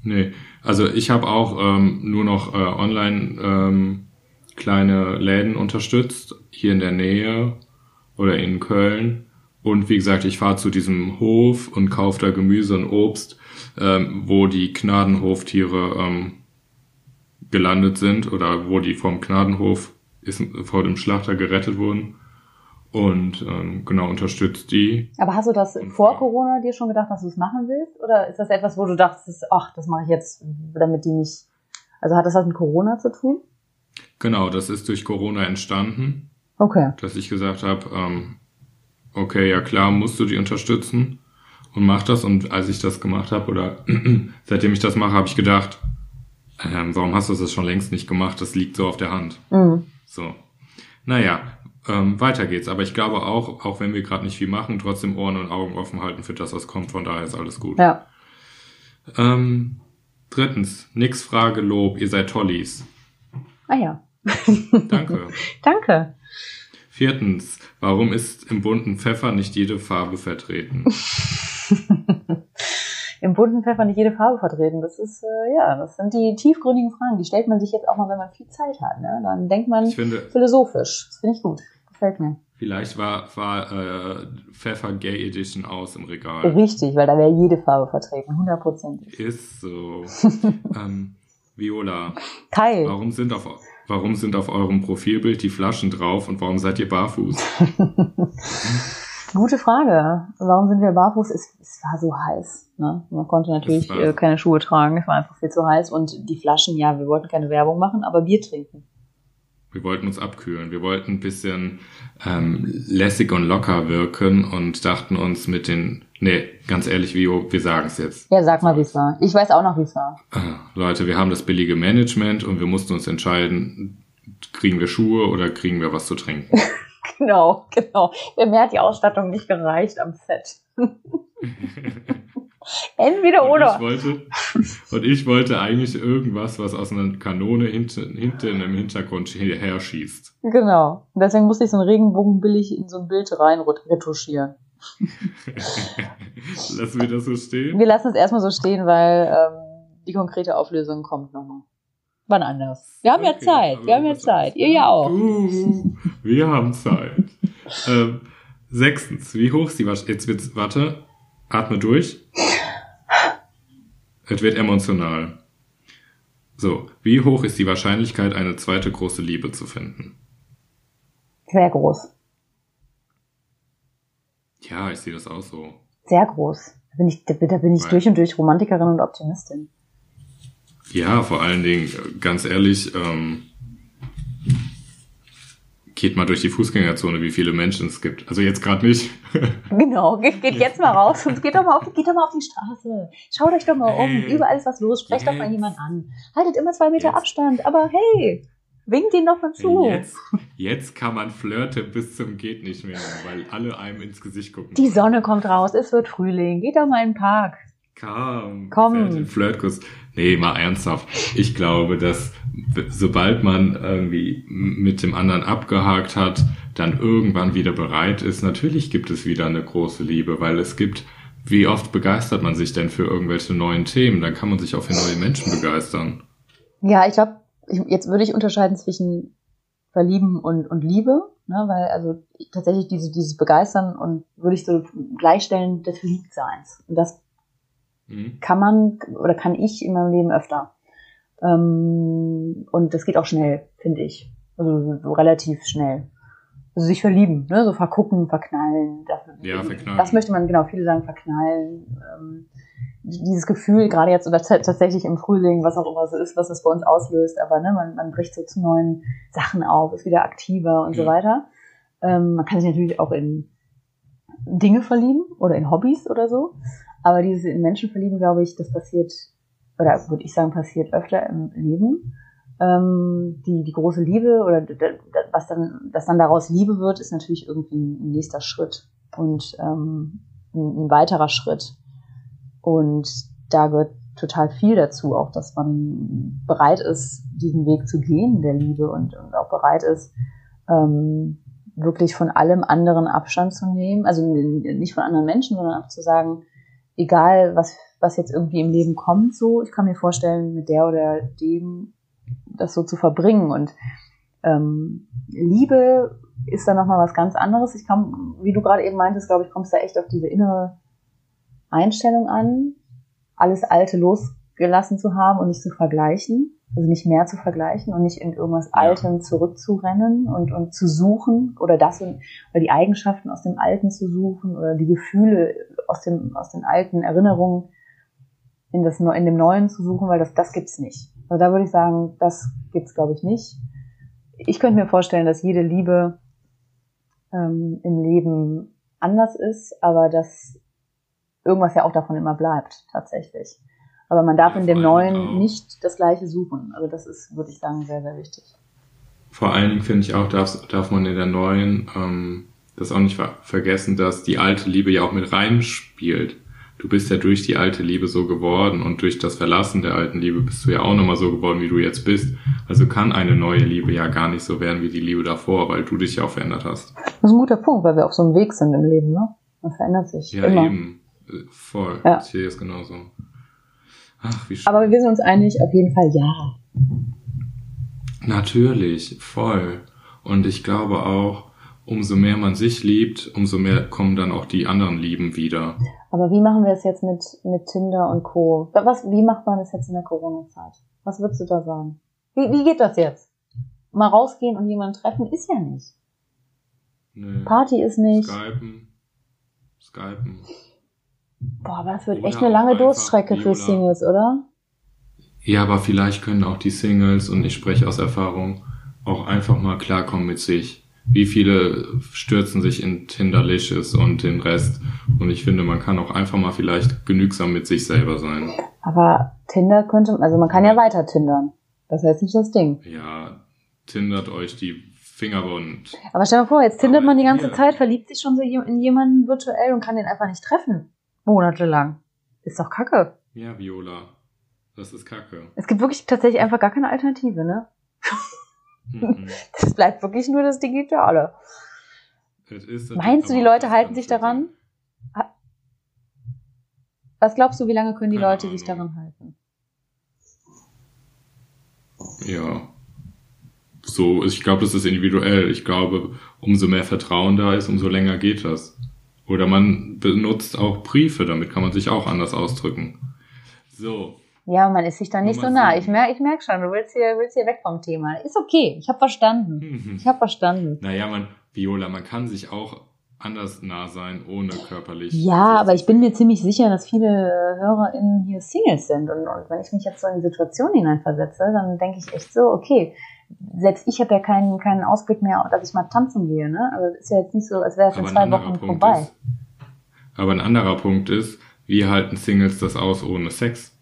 Nee, also ich habe auch ähm, nur noch äh, online ähm, kleine Läden unterstützt, hier in der Nähe oder in Köln. und wie gesagt, ich fahre zu diesem Hof und kaufe da Gemüse und Obst, ähm, wo die Gnadenhoftiere ähm, gelandet sind oder wo die vom Gnadenhof ist, vor dem Schlachter gerettet wurden. Und ähm, genau unterstützt die. Aber hast du das Und vor. Corona dir schon gedacht, dass du es machen willst? Oder ist das etwas, wo du dachtest, ach, das mache ich jetzt, damit die nicht. Also hat das was mit Corona zu tun? Genau, das ist durch Corona entstanden, Okay. dass ich gesagt habe, ähm, okay, ja klar, musst du die unterstützen und mach das. Und als ich das gemacht habe oder (clears throat) seitdem ich das mache, habe ich gedacht, ähm, warum hast du das schon längst nicht gemacht? Das liegt so auf der Hand. Mhm. So. Naja, ähm, weiter geht's. Aber ich glaube auch, auch wenn wir gerade nicht viel machen, trotzdem Ohren und Augen offen halten für das, was kommt. Von daher ist alles gut. Ja. Ähm, drittens, nix Frage, Lob, ihr seid Tollis. Ah ja. (laughs) Danke. (laughs) Danke. Viertens, warum ist im bunten Pfeffer nicht jede Farbe vertreten? (laughs) Im bunten Pfeffer nicht jede Farbe vertreten. Das ist, äh, ja, das sind die tiefgründigen Fragen. Die stellt man sich jetzt auch mal, wenn man viel Zeit hat. Ne? Dann denkt man finde, philosophisch. Das finde ich gut. Gefällt mir. vielleicht war, war äh, Pfeffer Gay Edition aus im Regal. Richtig, weil da wäre jede Farbe vertreten. Hundertprozentig. Ist so. (laughs) ähm, Viola, Kai. warum sind auf warum sind auf eurem Profilbild die Flaschen drauf und warum seid ihr barfuß? (laughs) Gute Frage. Warum sind wir barfuß? Es, es war so heiß. Ne? Man konnte natürlich äh, keine Schuhe tragen. Es war einfach viel zu heiß. Und die Flaschen, ja, wir wollten keine Werbung machen, aber Bier trinken. Wir wollten uns abkühlen. Wir wollten ein bisschen ähm, lässig und locker wirken und dachten uns mit den, nee, ganz ehrlich, Vio, wir sagen es jetzt. Ja, sag mal, wie es war. Ich weiß auch noch, wie es war. Äh, Leute, wir haben das billige Management und wir mussten uns entscheiden, kriegen wir Schuhe oder kriegen wir was zu trinken. (laughs) (laughs) Genau, genau. Mehr hat die Ausstattung nicht gereicht am Set. (laughs) Entweder Und oder. ich wollte, und ich wollte eigentlich irgendwas, was aus einer Kanone hinten, hinten im Hintergrund her schießt. Genau. Und deswegen musste ich so einen Regenbogen billig in so ein Bild rein retuschieren. (laughs) Lassen wir das so stehen? Wir lassen es erstmal so stehen, weil ähm, die konkrete Auflösung kommt nochmal. Wann anders. Wir haben ja Okay, Zeit. aber Wir haben ja Zeit. Ihr ja auch. Uh, wir haben Zeit. (laughs) ähm, sechstens, wie hoch ist die Wasch... Jetzt wird's, warte, atme durch. Es wird emotional. So, wie hoch ist die Wahrscheinlichkeit, eine zweite große Liebe zu finden? Sehr groß. Ja, ich sehe das auch so. Sehr groß. Da bin ich, da, da bin ich Weil- durch und durch Romantikerin und Optimistin. Ja, vor allen Dingen, äh, ganz ehrlich, ähm, geht mal durch die Fußgängerzone, wie viele Menschen es gibt. Also jetzt gerade nicht. (laughs) Genau, geht, geht jetzt mal raus und geht doch mal, auf, geht doch mal auf die Straße. Schaut euch doch mal um. Hey. Überall ist was los. Sprecht doch mal Jetzt. jemand an. Haltet immer zwei Meter Jetzt. Abstand. Aber hey, winkt ihn doch mal zu. Jetzt, jetzt kann man flirten bis zum geht nicht mehr, weil alle einem ins Gesicht gucken. Die Sonne kommt raus. Es wird Frühling. Geht doch mal in den Park. Komm, Komm. Flirtkuss. Nee, mal ernsthaft. Ich glaube, dass sobald man irgendwie mit dem anderen abgehakt hat, dann irgendwann wieder bereit ist. Natürlich gibt es wieder eine große Liebe, weil es gibt, wie oft begeistert man sich denn für irgendwelche neuen Themen? Dann kann man sich auch für neue Menschen begeistern. Ja, ich glaube, jetzt würde ich unterscheiden zwischen Verlieben und, und Liebe, ne, weil also tatsächlich diese, dieses Begeistern und würde ich so gleichstellen des Verliebtseins. Und das Hm? kann man oder kann ich in meinem Leben öfter. Ähm, und das geht auch schnell, finde ich. Also so relativ schnell. Also sich verlieben, ne? so vergucken, verknallen. Das, Ja, verknallen. Das möchte man, genau, viele sagen verknallen. Ähm, dieses Gefühl, gerade jetzt oder tatsächlich im Frühling, was auch immer so ist, was es bei uns auslöst, aber ne, man, man bricht so zu neuen Sachen auf, ist wieder aktiver und so Ja. weiter. Ähm, man kann sich natürlich auch in Dinge verlieben oder in Hobbys oder so. Aber dieses in Menschen verlieben, glaube ich, das passiert, oder würde ich sagen, passiert öfter im Leben. Ähm, die, die große Liebe oder was dann, dass dann daraus Liebe wird, ist natürlich irgendwie ein nächster Schritt und ähm, ein, ein weiterer Schritt. Und da gehört total viel dazu, auch dass man bereit ist, diesen Weg zu gehen, der Liebe und, und auch bereit ist, ähm, wirklich von allem anderen Abstand zu nehmen. Also nicht von anderen Menschen, sondern einfach zu sagen, egal was, was jetzt irgendwie im Leben kommt, so, ich kann mir vorstellen, mit der oder dem das so zu verbringen. Und Ähm, Liebe ist dann nochmal was ganz anderes. Ich kam, wie du gerade eben meintest, glaube ich, kommst da echt auf diese innere Einstellung an, alles Alte losgelassen zu haben und nicht zu vergleichen. Also nicht mehr zu vergleichen und nicht in irgendwas Altem zurückzurennen und, und zu suchen oder das und, oder die Eigenschaften aus dem Alten zu suchen oder die Gefühle aus dem, aus den alten Erinnerungen in das, in dem Neuen zu suchen, weil das, das gibt's nicht. Also da würde ich sagen, das gibt's glaube ich nicht. Ich könnte mir vorstellen, dass jede Liebe ähm, im Leben anders ist, aber dass irgendwas ja auch davon immer bleibt, tatsächlich. Aber man darf in dem Neuen nicht das Gleiche suchen. Also das ist, würde ich sagen, sehr, sehr wichtig. Vor allen Dingen finde ich auch, darf, darf man in der Neuen ähm, das auch nicht ver vergessen, dass die alte Liebe ja auch mit reinspielt. Du bist ja durch die alte Liebe so geworden und durch das Verlassen der alten Liebe bist du ja auch nochmal so geworden, wie du jetzt bist. Also kann eine neue Liebe ja gar nicht so werden wie die Liebe davor, weil du dich ja auch verändert hast. Das ist ein guter Punkt, weil wir auf so einem Weg sind im Leben, ne? Man verändert sich. Ja, immer. eben. Voll. Ja. Ich sehe es genauso. Ach, wie schön. Aber wir sind uns einig, auf jeden Fall ja. Natürlich, voll. Und ich glaube auch, umso mehr man sich liebt, umso mehr kommen dann auch die anderen Lieben wieder. Aber wie machen wir es jetzt mit, mit Tinder und Co.? Was, wie macht man das jetzt in der Corona-Zeit? Was würdest du da sagen? Wie, wie geht das jetzt? Mal rausgehen und jemanden treffen ist ja nicht. Nee. Party ist nicht. Skypen. Skypen. Boah, aber das wird echt eine lange Durststrecke für Singles, oder? Ja, aber vielleicht können auch die Singles, und ich spreche aus Erfahrung, auch einfach mal klarkommen mit sich. Wie viele stürzen sich in Tinderlicious und den Rest. Und ich finde, man kann auch einfach mal vielleicht genügsam mit sich selber sein. Aber Tinder könnte, also man kann ja weiter tindern. Das heißt nicht das Ding. Ja, tindert euch die Fingerbund. Aber stell dir mal vor, jetzt tindert man die ganze hier. Zeit, verliebt sich schon so in jemanden virtuell und kann den einfach nicht treffen. Monatelang. Ist doch kacke. Ja, Viola. Das ist kacke. Es gibt wirklich tatsächlich einfach gar keine Alternative, ne? Mhm. (laughs) Das bleibt wirklich nur das Digitale. Meinst du, die Leute halten sich daran? Was glaubst du, wie lange können die Keine Leute Ahnung. sich daran halten? Ja. So, ich glaube, das ist individuell. Ich glaube, umso mehr Vertrauen da ist, umso länger geht das. Oder man benutzt auch Briefe, damit kann man sich auch anders ausdrücken. So. Ja, man ist sich da nicht so nah. Ich merke ich merk schon, du willst hier, willst hier weg vom Thema. Ist okay, ich habe verstanden. Mhm. Ich habe verstanden. Naja, man, Viola, man kann sich auch anders nah sein, ohne körperlich. Ja, aber ich bin mir ziemlich sicher, dass viele HörerInnen hier Singles sind. Und, und wenn ich mich jetzt so in die Situation hineinversetze, dann denke ich echt so, okay, selbst ich habe ja keinen, keinen Ausblick mehr, dass ich mal tanzen gehe. Ne? Also ist ja jetzt nicht so, als wäre es in zwei Wochen Punkt vorbei. Ist, aber ein anderer Punkt ist, wie halten Singles das aus ohne Sex?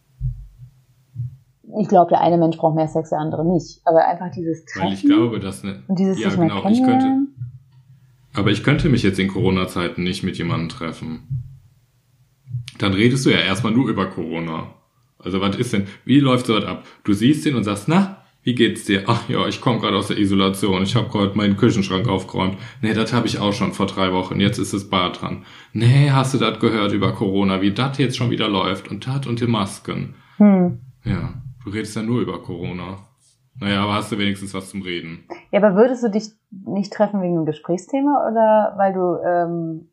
Ich glaube, der eine Mensch braucht mehr Sex, der andere nicht. Aber einfach dieses Treffen Weil ich glaube, dass ne, und dieses ja, sich genau, ich könnte, aber ich könnte mich jetzt in Corona-Zeiten nicht mit jemandem treffen. Dann redest du ja erstmal nur über Corona. Also was ist denn, wie läuft so ab? Du siehst ihn und sagst, na, wie geht's dir? Ach ja, ich komme gerade aus der Isolation. Ich habe gerade meinen Küchenschrank aufgeräumt. Nee, das habe ich auch schon vor drei Wochen. Jetzt ist das Bad dran. Nee, hast du das gehört über Corona, wie das jetzt schon wieder läuft und das und die Masken. Hm. Ja, du redest ja nur über Corona. Naja, aber hast du wenigstens was zum Reden. Ja, aber würdest du dich nicht treffen wegen einem Gesprächsthema oder weil du ähm,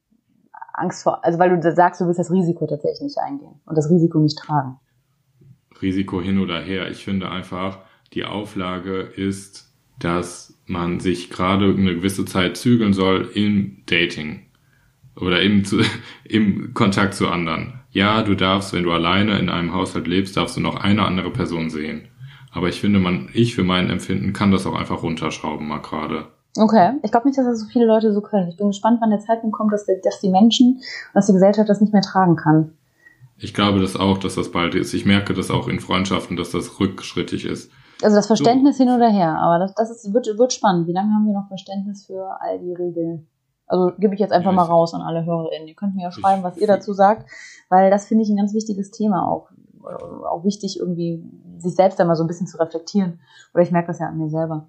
Angst vor, also weil du sagst, du willst das Risiko tatsächlich nicht eingehen und das Risiko nicht tragen? Risiko hin oder her. Ich finde einfach, die Auflage ist, dass man sich gerade eine gewisse Zeit zügeln soll im Dating oder im, (laughs) im Kontakt zu anderen. Ja, du darfst, wenn du alleine in einem Haushalt lebst, darfst du noch eine andere Person sehen. Aber ich finde, man, ich für mein Empfinden kann das auch einfach runterschrauben mal gerade. Okay, ich glaube nicht, dass das so viele Leute so können. Ich bin gespannt, wann der Zeitpunkt kommt, dass, die, dass die Menschen, dass die Gesellschaft das nicht mehr tragen kann. Ich glaube das auch, dass das bald ist. Ich merke das auch in Freundschaften, dass das rückschrittig ist. Also das Verständnis so. hin oder her, aber das, das ist, wird, wird spannend. Wie lange haben wir noch Verständnis für all die Regeln? Also gebe ich jetzt einfach ja, mal raus an alle HörerInnen. Ihr könnt mir ja schreiben, was ihr dazu sagt, weil das finde ich ein ganz wichtiges Thema auch. Auch wichtig, irgendwie sich selbst einmal so ein bisschen zu reflektieren. Oder ich merke das ja an mir selber.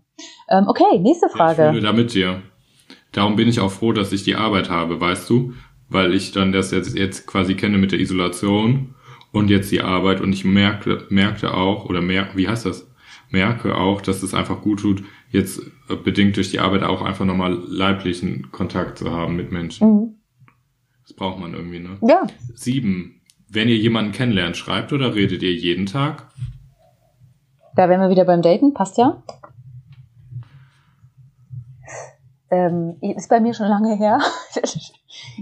Ähm, okay, nächste Frage. Ich fühle da mit dir. Darum bin ich auch froh, dass ich die Arbeit habe, weißt du? Weil ich dann das jetzt, jetzt quasi kenne mit der Isolation und jetzt die Arbeit und ich merkte, merkte auch, oder merk, wie heißt das? Merke auch, dass es einfach gut tut, jetzt äh, bedingt durch die Arbeit auch einfach nochmal leiblichen Kontakt zu haben mit Menschen. Mhm. Das braucht man irgendwie, ne? Ja, Sieben. Wenn ihr jemanden kennenlernt, schreibt oder redet ihr jeden Tag? da wären wir wieder beim Daten, passt ja. Ähm, ist bei mir schon lange her. (laughs)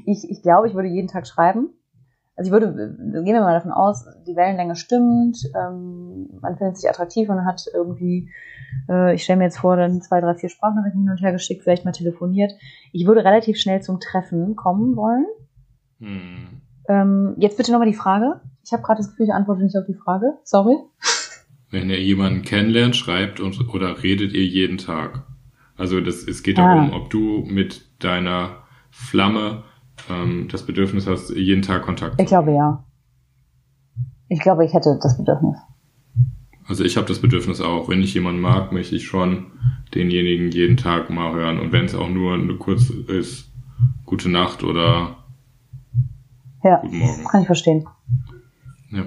ich, ich glaube, ich würde jeden Tag schreiben. Also ich würde, gehen wir mal davon aus, die Wellenlänge stimmt, ähm, man findet sich attraktiv und hat irgendwie, äh, ich stelle mir jetzt vor, dann zwei, drei, vier Sprachnachrichten hin und her geschickt, vielleicht mal telefoniert. Ich würde relativ schnell zum Treffen kommen wollen. Hm. Ähm, jetzt bitte nochmal die Frage. Ich habe gerade das Gefühl, ich antworte nicht auf die Frage. Sorry. Wenn ihr jemanden kennenlernt, schreibt und, oder redet ihr jeden Tag? Also das, es geht Ah. darum, ob du mit deiner Flamme ähm, das Bedürfnis hast, jeden Tag Kontakt Ich glaube ja. Ich glaube, ich hätte das Bedürfnis. Also ich habe das Bedürfnis auch, wenn ich jemanden mag, möchte ich schon denjenigen jeden Tag mal hören. Und wenn es auch nur eine kurz ist, gute Nacht oder Ja, guten Morgen. kann ich verstehen. Ja.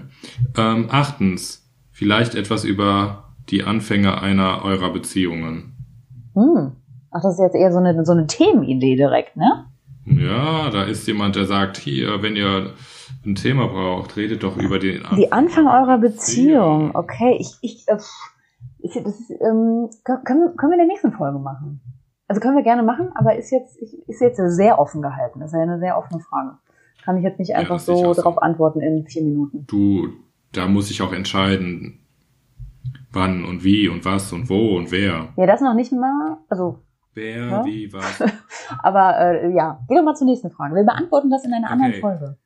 Ähm, achtens, vielleicht etwas über die Anfänge einer eurer Beziehungen. Hm. Ach, das ist jetzt eher so eine, so eine Themenidee direkt, ne? Ja, da ist jemand, der sagt, hier, wenn ihr ein Thema braucht, redet doch über den Anfang. Die Anfang eurer Beziehung. Okay, ich, ich, äh, das ist, ähm, können, können wir- können wir in der nächsten Folge machen. Also können wir gerne machen, aber ist jetzt, ist jetzt sehr offen gehalten. Das ist ja eine sehr offene Frage. Kann ich jetzt nicht Ja, einfach auch so. darauf antworten in vier Minuten. Du, da muss ich auch entscheiden, wann und wie und was und wo und wer. Ja, das noch nicht mal, also, Wer, Ja? wie, was. (laughs) aber äh, ja, geh doch mal zur nächsten Frage. Wir beantworten das in einer anderen Okay. Folge.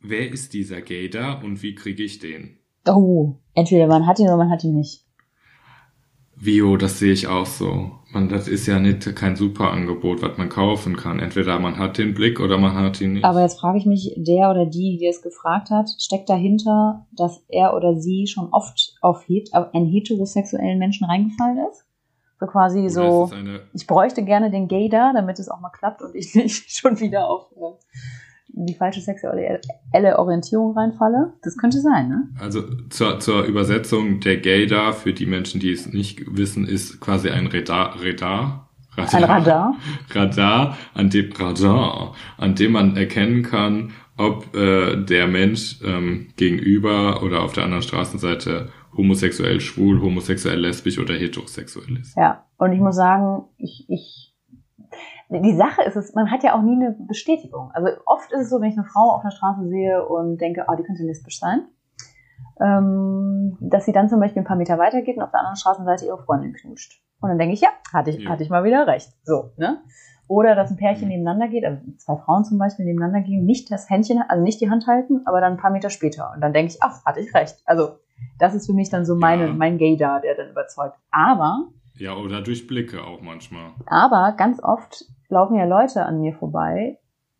Wer ist dieser da und wie kriege ich den? Oh, entweder man hat ihn oder man hat ihn nicht. Vio, das sehe ich auch so. Man, das ist ja nicht kein super Angebot, was man kaufen kann. Entweder man hat den Blick oder man hat ihn nicht. Aber jetzt frage ich mich, der oder die, die es gefragt hat, steckt dahinter, dass er oder sie schon oft auf het auf einen heterosexuellen Menschen reingefallen ist? So quasi Oder so, es eine, ich bräuchte gerne den Gay da, damit es auch mal klappt und ich (laughs) nicht schon wieder auf äh, die falsche sexuelle Orientierung reinfalle. Das könnte sein, ne? also zur, zur Übersetzung der Gay da, für die Menschen, die es nicht wissen, ist quasi ein Radar, Radar, Ein Radar. (laughs) Radar, an dem Radar, an dem man erkennen kann, ob äh, der Mensch ähm, gegenüber oder auf der anderen Straßenseite homosexuell, schwul, homosexuell, lesbisch oder heterosexuell ist. Ja. Und ich muss sagen, ich, ich, die Sache ist es, man hat ja auch nie eine Bestätigung. Also oft ist es so, wenn ich eine Frau auf der Straße sehe und denke, ah, die könnte lesbisch sein, ähm, dass sie dann zum Beispiel ein paar Meter weitergeht und auf der anderen Straßenseite ihre Freundin knutscht. Und dann denke ich, ja, hatte ich, Ja. hatte ich mal wieder recht. So, ne? Oder dass ein Pärchen nebeneinander geht, also zwei Frauen zum Beispiel nebeneinander gehen, nicht das Händchen, also nicht die Hand halten, aber dann ein paar Meter später. Und dann denke ich, ach, hatte ich recht. Also, das ist für mich dann so meine, Ja. mein Gaydar, der dann überzeugt. Aber Ja, oder durch Blicke auch manchmal. aber ganz oft laufen ja Leute an mir vorbei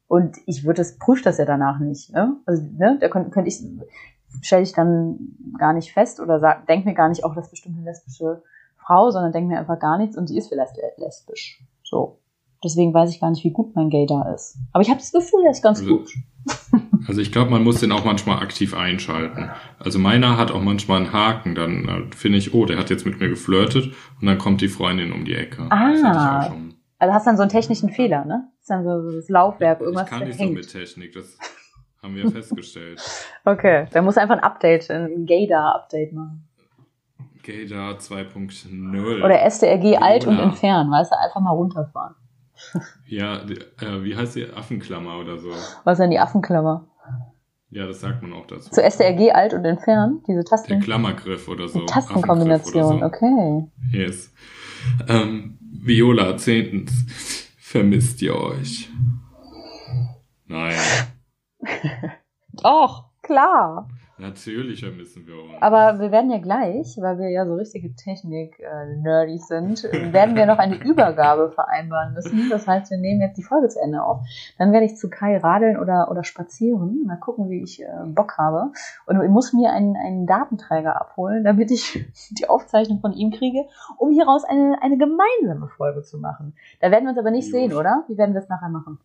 und ich würde das, prüfe das ja danach nicht. Ne? Also, ne, da könnte könnt ich, stelle ich dann gar nicht fest oder sag, denk mir gar nicht, auch das ist bestimmt eine lesbische Frau, sondern denk mir einfach gar nichts und die ist vielleicht lesbisch. So. Deswegen weiß ich gar nicht, wie gut mein Gay da ist. Aber ich habe das Gefühl, der ist ganz Also- gut. (laughs) Also ich glaube, man muss den auch manchmal aktiv einschalten. Also meiner hat auch manchmal einen Haken, dann äh, finde ich, oh, der hat jetzt mit mir geflirtet und dann kommt die Freundin um die Ecke. Ah. Also hast dann so einen technischen Fehler, ne? Das ist dann so so das Laufwerk, irgendwas ich kann nicht so hängt. mit Technik, das (laughs) haben wir festgestellt. Okay, da muss einfach ein Update, ein Gaydar-Update machen. Gaydar 2.0. Oder STRG alt und entfernen, weißt du, einfach mal runterfahren. Ja, äh, wie heißt die? Affenklammer oder so. Was ist denn die Affenklammer? Ja, das sagt man auch dazu. Zu STRG alt und entfernen, diese Der Tasten. Klammergriff oder so. die Tastenkombination, oder okay. so. Yes. Ähm, Viola, zehntens. Vermisst ihr euch? Nein, (laughs) Doch, klar. Natürlich vermissen wir uns. Aber wir werden ja gleich, weil wir ja so richtige Technik-nerdy sind, werden wir noch eine Übergabe vereinbaren müssen. Das heißt, wir nehmen jetzt die Folge zu Ende auf. Dann werde ich zu Kai radeln oder, oder spazieren. Mal gucken, wie ich äh, Bock habe. Und ich muss mir einen, einen Datenträger abholen, damit ich (laughs) die Aufzeichnung von ihm kriege, um hieraus eine, eine gemeinsame Folge zu machen. Da werden wir uns aber nicht sehen, oder? Wie werden wir es nachher machen?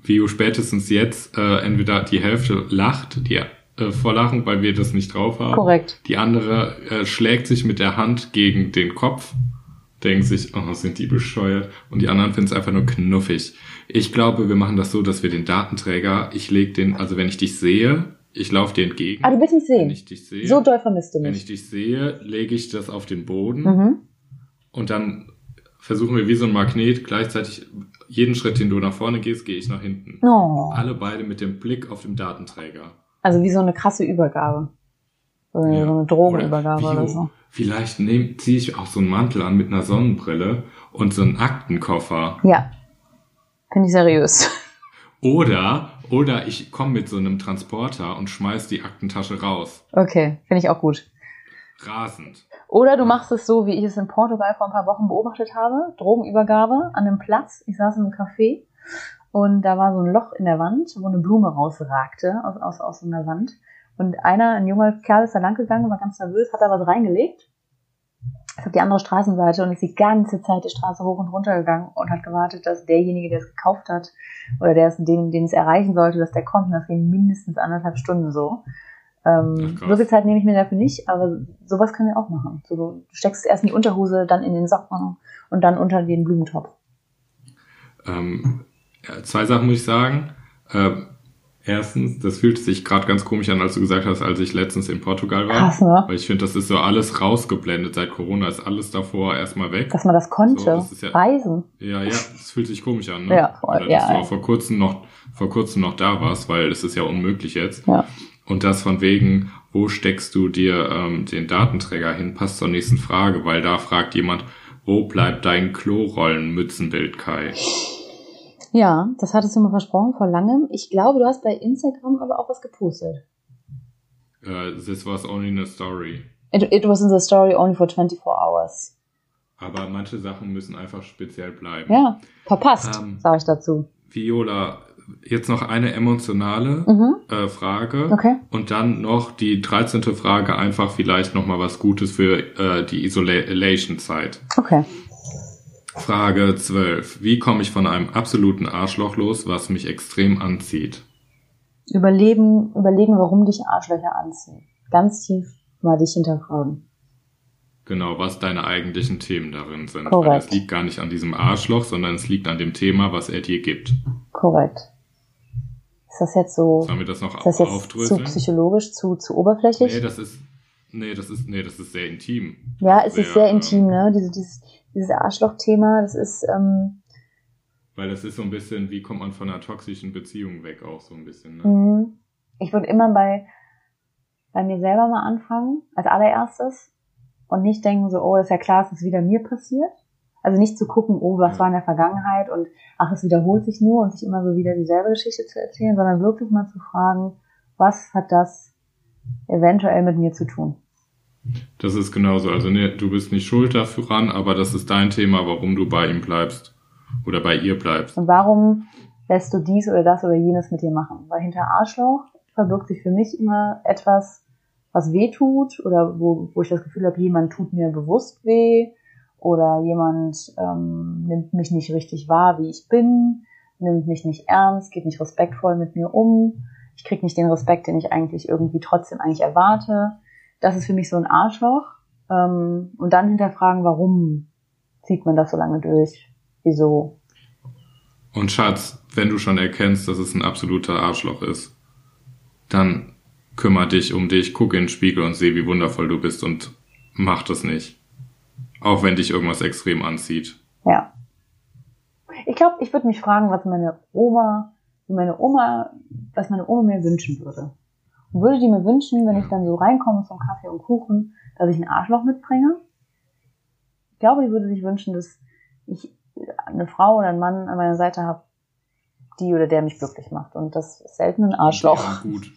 Vio spätestens jetzt äh, entweder die Hälfte lacht, die äh, vor Lachen, weil wir das nicht drauf haben. Korrekt. Die andere äh, schlägt sich mit der Hand gegen den Kopf denken sich, oh, sind die bescheuert. Und die anderen finden es einfach nur knuffig. Ich glaube, wir machen das so, dass wir den Datenträger, ich leg den, also wenn ich dich sehe, ich laufe dir entgegen. Ah, du willst mich Wenn sehen. ich dich sehe, So doll vermisst du wenn mich. ich dich sehe, lege ich das auf den Boden Mhm. und dann versuchen wir wie so ein Magnet gleichzeitig jeden Schritt, den du nach vorne gehst, gehe ich nach hinten. Oh. Alle beide mit dem Blick auf den Datenträger. Also wie so eine krasse Übergabe. So eine, Ja. so eine Drogenübergabe Oder oder, so. Vielleicht ziehe ich auch so einen Mantel an mit einer Sonnenbrille und so einen Aktenkoffer. Ja. Finde ich seriös. Oder, oder ich komme mit so einem Transporter und schmeiß die Aktentasche raus. Okay, finde ich auch gut. Rasend. Oder du machst es so, wie ich es in Portugal vor ein paar Wochen beobachtet habe. Drogenübergabe an einem Platz. Ich saß in einem Café und da war so ein Loch in der Wand, wo eine Blume rausragte aus, aus, aus so einer Wand. Und einer, ein junger Kerl ist da lang gegangen, war ganz nervös, hat da was reingelegt. Ist auf die andere Straßenseite und ist die ganze Zeit die Straße hoch und runter gegangen und hat gewartet, dass derjenige, der es gekauft hat, oder der es, den, den es erreichen sollte, dass der kommt. Und das ging mindestens anderthalb Stunden so. Ähm, Ach, so viel Zeit nehme ich mir dafür nicht, aber sowas können wir auch machen. So, du steckst es erst in die Unterhose, dann in den Socken und dann unter den Blumentopf. Ähm, zwei Sachen muss ich sagen. Ähm, erstens, das fühlt sich gerade ganz komisch an, als du gesagt hast, als ich letztens in Portugal war. Krass, ne? Weil ich finde, das ist so alles rausgeblendet. Seit Corona ist alles davor erstmal weg. Dass man das konnte. So, das ist ja- Reisen. Ja, ja, das fühlt sich komisch an, ne? Ja, voll, Oder dass ja, du auch vor kurzem noch, vor kurzem noch da warst, weil es ist ja unmöglich jetzt. Ja. Und das von wegen, wo steckst du dir ähm, den Datenträger hin, passt zur nächsten Frage, weil da fragt jemand, wo bleibt dein Klorollen-Mützenbild, Kai? Ja, das hattest du mir versprochen vor langem. Ich glaube, du hast bei Instagram aber auch was gepostet. Äh, this was only a story. It, it was in the story only for 24 hours. Aber manche Sachen müssen einfach speziell bleiben. Ja, verpasst, Ähm, sage ich dazu. Viola, jetzt noch eine emotionale Mhm. äh, Frage. Okay. Und dann noch die 13. Frage, einfach vielleicht nochmal was Gutes für äh, die Isolation-Zeit. Okay. Frage 12. Wie komme ich von einem absoluten Arschloch los, was mich extrem anzieht? Überleben, überlegen, warum dich Arschlöcher anziehen. Ganz tief mal dich hinterfragen. Genau, was deine eigentlichen Themen darin sind. Korrekt. Weil es liegt gar nicht an diesem Arschloch, sondern es liegt an dem Thema, was er dir gibt. Korrekt. Ist das jetzt so, Sollen wir das noch ist das jetzt zu psychologisch, zu, zu oberflächlich? Nee, das ist, nee, das ist, nee, das ist sehr intim. ja, es ist sehr intim, ne? Diese, dieses, dieses Arschloch-Thema, das ist, ähm, Weil das ist so ein bisschen, wie kommt man von einer toxischen Beziehung weg, auch so ein bisschen. Ne? mh, ich würde immer bei, bei mir selber mal anfangen, als allererstes, und nicht denken so, oh, ist ja klar, es ist wieder mir passiert. Also nicht zu gucken, oh, was Ja. war in der Vergangenheit und ach, es wiederholt sich nur und sich immer so wieder dieselbe Geschichte zu erzählen, sondern wirklich mal zu fragen, was hat das eventuell mit mir zu tun? Das ist genauso. Also nee, du bist nicht schuld daran, aber das ist dein Thema, warum du bei ihm bleibst oder bei ihr bleibst. Und warum lässt du dies oder das oder jenes mit dir machen? Weil hinter Arschloch verbirgt sich für mich immer etwas, was weh tut oder wo, wo ich das Gefühl habe, jemand tut mir bewusst weh oder jemand ähm, nimmt mich nicht richtig wahr, wie ich bin, nimmt mich nicht ernst, geht nicht respektvoll mit mir um. Ich krieg nicht den Respekt, den ich eigentlich irgendwie trotzdem eigentlich erwarte. Das ist für mich so ein Arschloch. Ähm, und dann hinterfragen, warum zieht man das so lange durch? Wieso? Und Schatz, wenn du schon erkennst, dass es ein absoluter Arschloch ist, dann kümmer dich um dich, guck in den Spiegel und seh, wie wundervoll du bist und mach das nicht. Auch wenn dich irgendwas extrem anzieht. Ja. Ich glaube, ich würde mich fragen, was meine Oma, meine Oma, was meine Oma mir wünschen würde. Und würde die mir wünschen, wenn ich dann so reinkomme zum Kaffee und Kuchen, dass ich ein Arschloch mitbringe? Ich glaube, die würde sich wünschen, dass ich eine Frau oder einen Mann an meiner Seite habe, die oder der mich glücklich macht. Und das ist selten ein Arschloch. Und die einem gut,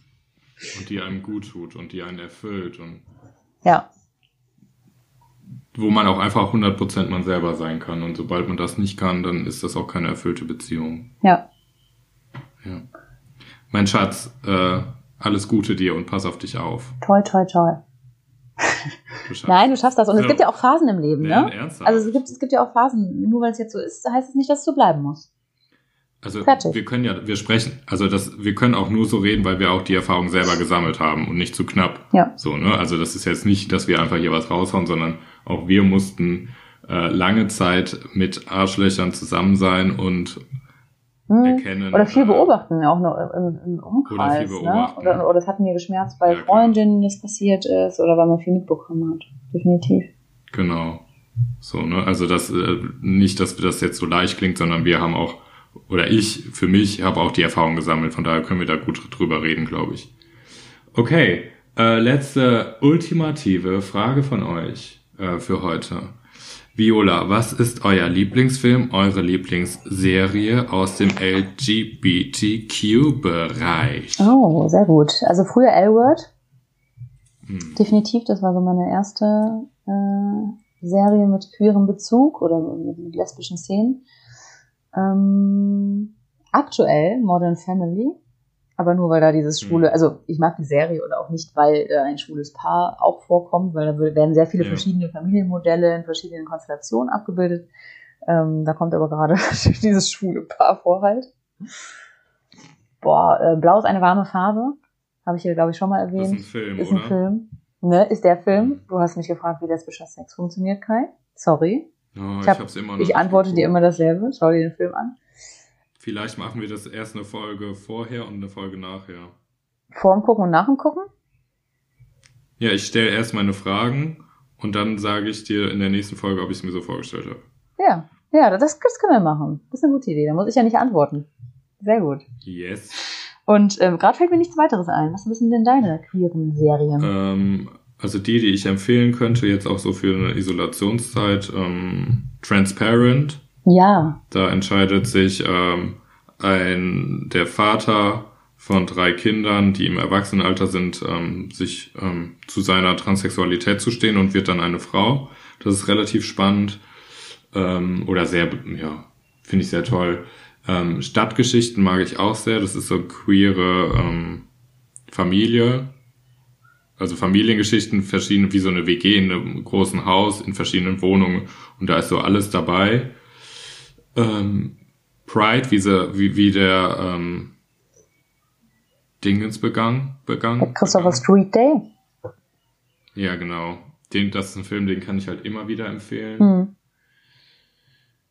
und die einem gut tut und die einen erfüllt und Ja, wo man auch einfach 100% man selber sein kann. Und sobald man das nicht kann, dann ist das auch keine erfüllte Beziehung. ja. Ja. Mein Schatz, äh, alles Gute dir und pass auf dich auf. Toi, toi, toi. Du (laughs) Nein, du schaffst das. Und es Ja. gibt ja auch Phasen im Leben, Ja, ne? ernsthaft. Also es gibt, es gibt ja auch Phasen. Nur weil es jetzt so ist, heißt es nicht, dass es so bleiben muss. Also Fertig. wir können ja, wir sprechen, also das, wir können auch nur so reden, weil wir auch die Erfahrung selber gesammelt haben und nicht zu knapp. Ja. So, ne? Also das ist jetzt nicht, dass wir einfach hier was raushauen, sondern auch wir mussten äh, lange Zeit mit Arschlöchern zusammen sein und Hm. erkennen. Oder viel beobachten, auch noch im, im Umkreis. viel ne? beobachten. Oder, oder es hat mir geschmerzt, weil Ja. Freundinnen das passiert ist oder weil man viel mitbekommen hat. Definitiv. Genau. So, ne? Also das äh, nicht, dass das jetzt so leicht klingt, sondern wir haben auch, oder ich für mich habe auch die Erfahrung gesammelt, von daher können wir da gut drüber reden, glaube ich. Okay, äh, letzte ultimative Frage von euch äh, für heute. Viola, was ist euer Lieblingsfilm, eure Lieblingsserie aus dem LGBTQ-Bereich? Oh, sehr gut. Also früher L-Word. Hm. Definitiv, das war so meine erste äh, Serie mit queerem Bezug oder mit, mit lesbischen Szenen. Ähm, aktuell Modern Family, aber nur weil da dieses Mhm. schwule, also ich mag die Serie oder auch nicht, weil da ein schwules Paar auch vorkommt, weil da werden sehr viele Ja. verschiedene Familienmodelle in verschiedenen Konstellationen abgebildet. Ähm, da kommt aber gerade (laughs) dieses schwule Paar vor halt. Boah, äh, Blau ist eine warme Farbe. Habe ich hier, glaube ich, schon mal Das ist ein erwähnt. Film, Ist ein oder? Film. Ne, ist der Film. Du hast mich gefragt, wie lesbischer Sex funktioniert, Kai. Sorry. Oh, Ich ich hab- hab's immer noch Ich antworte dir immer dasselbe. Schau dir den Film an. Vielleicht machen wir das erst eine Folge vorher und eine Folge nachher. Vor dem Gucken und nach dem Gucken? Ja, ich stelle erst meine Fragen und dann sage ich dir in der nächsten Folge, ob ich es mir so vorgestellt habe. Ja. Ja, das, das können wir machen. Das ist eine gute Idee. Da muss ich ja nicht antworten. Sehr gut. Yes. Und ähm, gerade fällt mir nichts weiteres ein. Was sind denn deine queeren Serien? Ähm, also die, die ich empfehlen könnte, jetzt auch so für eine Isolationszeit, ähm, Transparent. Ja. Da entscheidet sich ähm, ein der Vater von drei Kindern, die im Erwachsenenalter sind, ähm, sich ähm, zu seiner Transsexualität zu stehen und wird dann eine Frau. Das ist relativ spannend ähm, oder sehr, ja, finde ich sehr toll. Ähm, Stadtgeschichten mag ich auch sehr. Das ist so queere ähm, Familie. Also Familiengeschichten, verschiedene, wie so eine WG in einem großen Haus, in verschiedenen Wohnungen. Und da ist so alles dabei. Ähm, Pride, wie, sie, wie, wie der ähm, Dingens begangen, begangen. Christopher. Street Day. Ja, genau. Den, das ist ein Film, den kann ich halt immer wieder empfehlen. Hm.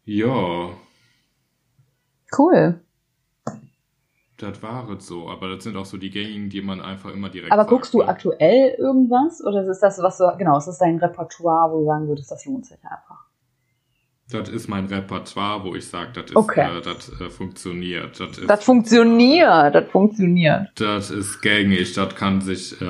Ja, Cool. das war es so. Aber das sind auch so die gängigen, die man einfach immer direkt Aber sagt, guckst du ne? aktuell irgendwas? Oder ist das, was du, genau, ist das dein Repertoire, wo du sagen würdest, das lohnt sich einfach? Das ist mein Repertoire, wo ich sage, das ist, Okay. äh, das äh, funktioniert. Das, ist, Das funktioniert, das funktioniert. Das ist gängig, das kann sich äh,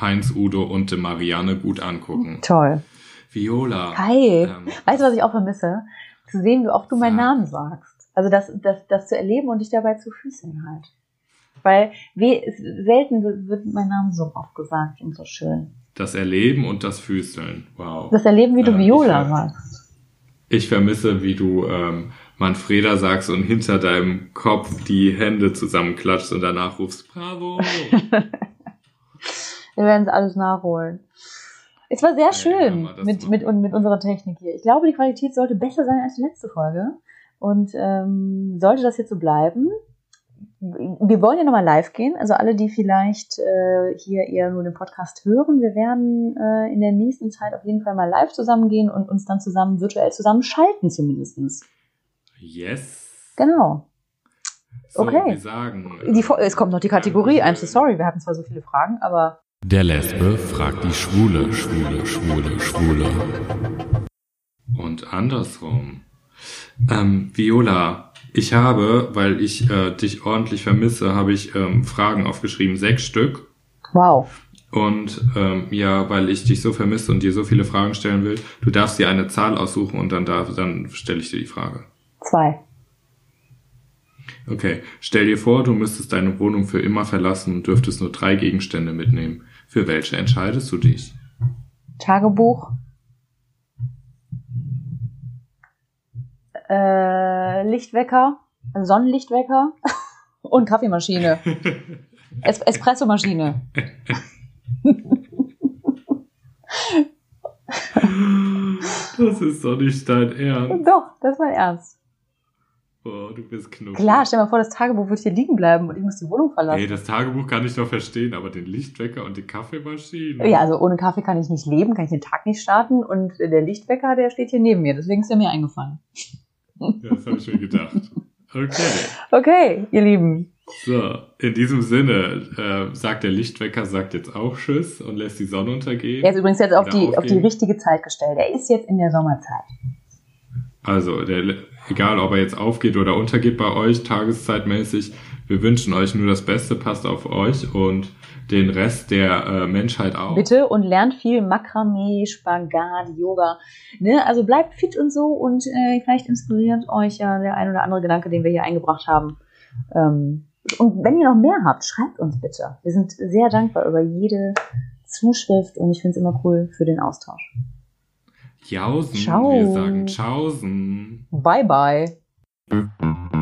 Heinz, Udo und die Marianne gut angucken. Toll. Viola. Hi. ähm, Weißt du, was ich auch vermisse? Zu sehen, wie oft du meinen. Namen sagst. Also das, das, das zu erleben und dich dabei zu füßeln halt. Weil we, selten wird, mein Name so oft gesagt und so schön. das Erleben und das Füßeln. Wow. Das Erleben, wie du Ja, Viola sagst. Ich vermisse, wie du ähm, Manfreda sagst und hinter deinem Kopf die Hände zusammenklatscht und danach rufst, bravo. (laughs) Wir werden es alles nachholen. Es war sehr Ja, schön ja, mit, mit, und mit unserer Technik hier. Ich glaube, die Qualität sollte besser sein als die letzte Folge. Und ähm, sollte das jetzt so bleiben, wir wollen ja nochmal live gehen. Also alle, die vielleicht äh, hier eher nur den Podcast hören, wir werden äh, in der nächsten Zeit auf jeden Fall mal live zusammengehen und uns dann zusammen virtuell zusammenschalten zumindestens. Yes. Genau. So, Okay. Wir sagen, äh, Die, es kommt noch die Kategorie. I'm so sorry, wir hatten zwar so viele Fragen, aber Der Lesbe fragt die Schwule, Schwule, Schwule, Schwule. Und andersrum. Ähm, Viola, ich habe, weil ich äh, dich ordentlich vermisse, habe ich ähm, Fragen aufgeschrieben, sechs Stück. wow. Und ähm, ja, weil ich dich so vermisse und dir so viele Fragen stellen will, du darfst dir eine Zahl aussuchen und dann, darf, dann stelle ich dir die Frage. Zwei. Okay, stell dir vor, du müsstest deine Wohnung für immer verlassen und dürftest nur drei Gegenstände mitnehmen. Für welche entscheidest du dich? Tagebuch. Äh, Lichtwecker, Sonnenlichtwecker (laughs) und Kaffeemaschine. (laughs) Es Espressomaschine. Das ist doch nicht dein Ernst. Doch, das war ernst. Oh, du bist knuffig. Klar, stell dir mal vor, das Tagebuch wird hier liegen bleiben und ich muss die Wohnung verlassen. Ey, das Tagebuch kann ich noch verstehen, aber den Lichtwecker und die Kaffeemaschine. Ja, also ohne Kaffee kann ich nicht leben, kann ich den Tag nicht starten und der Lichtwecker, der steht hier neben mir, deswegen ist er mir eingefallen. Ja, das habe ich mir gedacht. Okay. Okay, ihr Lieben. So, in diesem Sinne äh, sagt der Lichtwecker, sagt jetzt auch Tschüss und lässt die Sonne untergehen. Er ist übrigens jetzt auf die, auf die richtige Zeit gestellt. Er ist jetzt in der Sommerzeit. Also, der, egal ob er jetzt aufgeht oder untergeht bei euch, tageszeitmäßig, wir wünschen euch nur das Beste, passt auf euch und den Rest der äh, Menschheit auch. Bitte und lernt viel Makramee, Spagat, Yoga. Ne? Also bleibt fit und so und äh, vielleicht inspiriert euch ja der ein oder andere Gedanke, den wir hier eingebracht haben. Ähm, und wenn ihr noch mehr habt, schreibt uns bitte. Wir sind sehr dankbar über jede Zuschrift und ich finde es immer cool für den Austausch. Jausen, Ciao. wir sagen Tschaußen. Bye bye.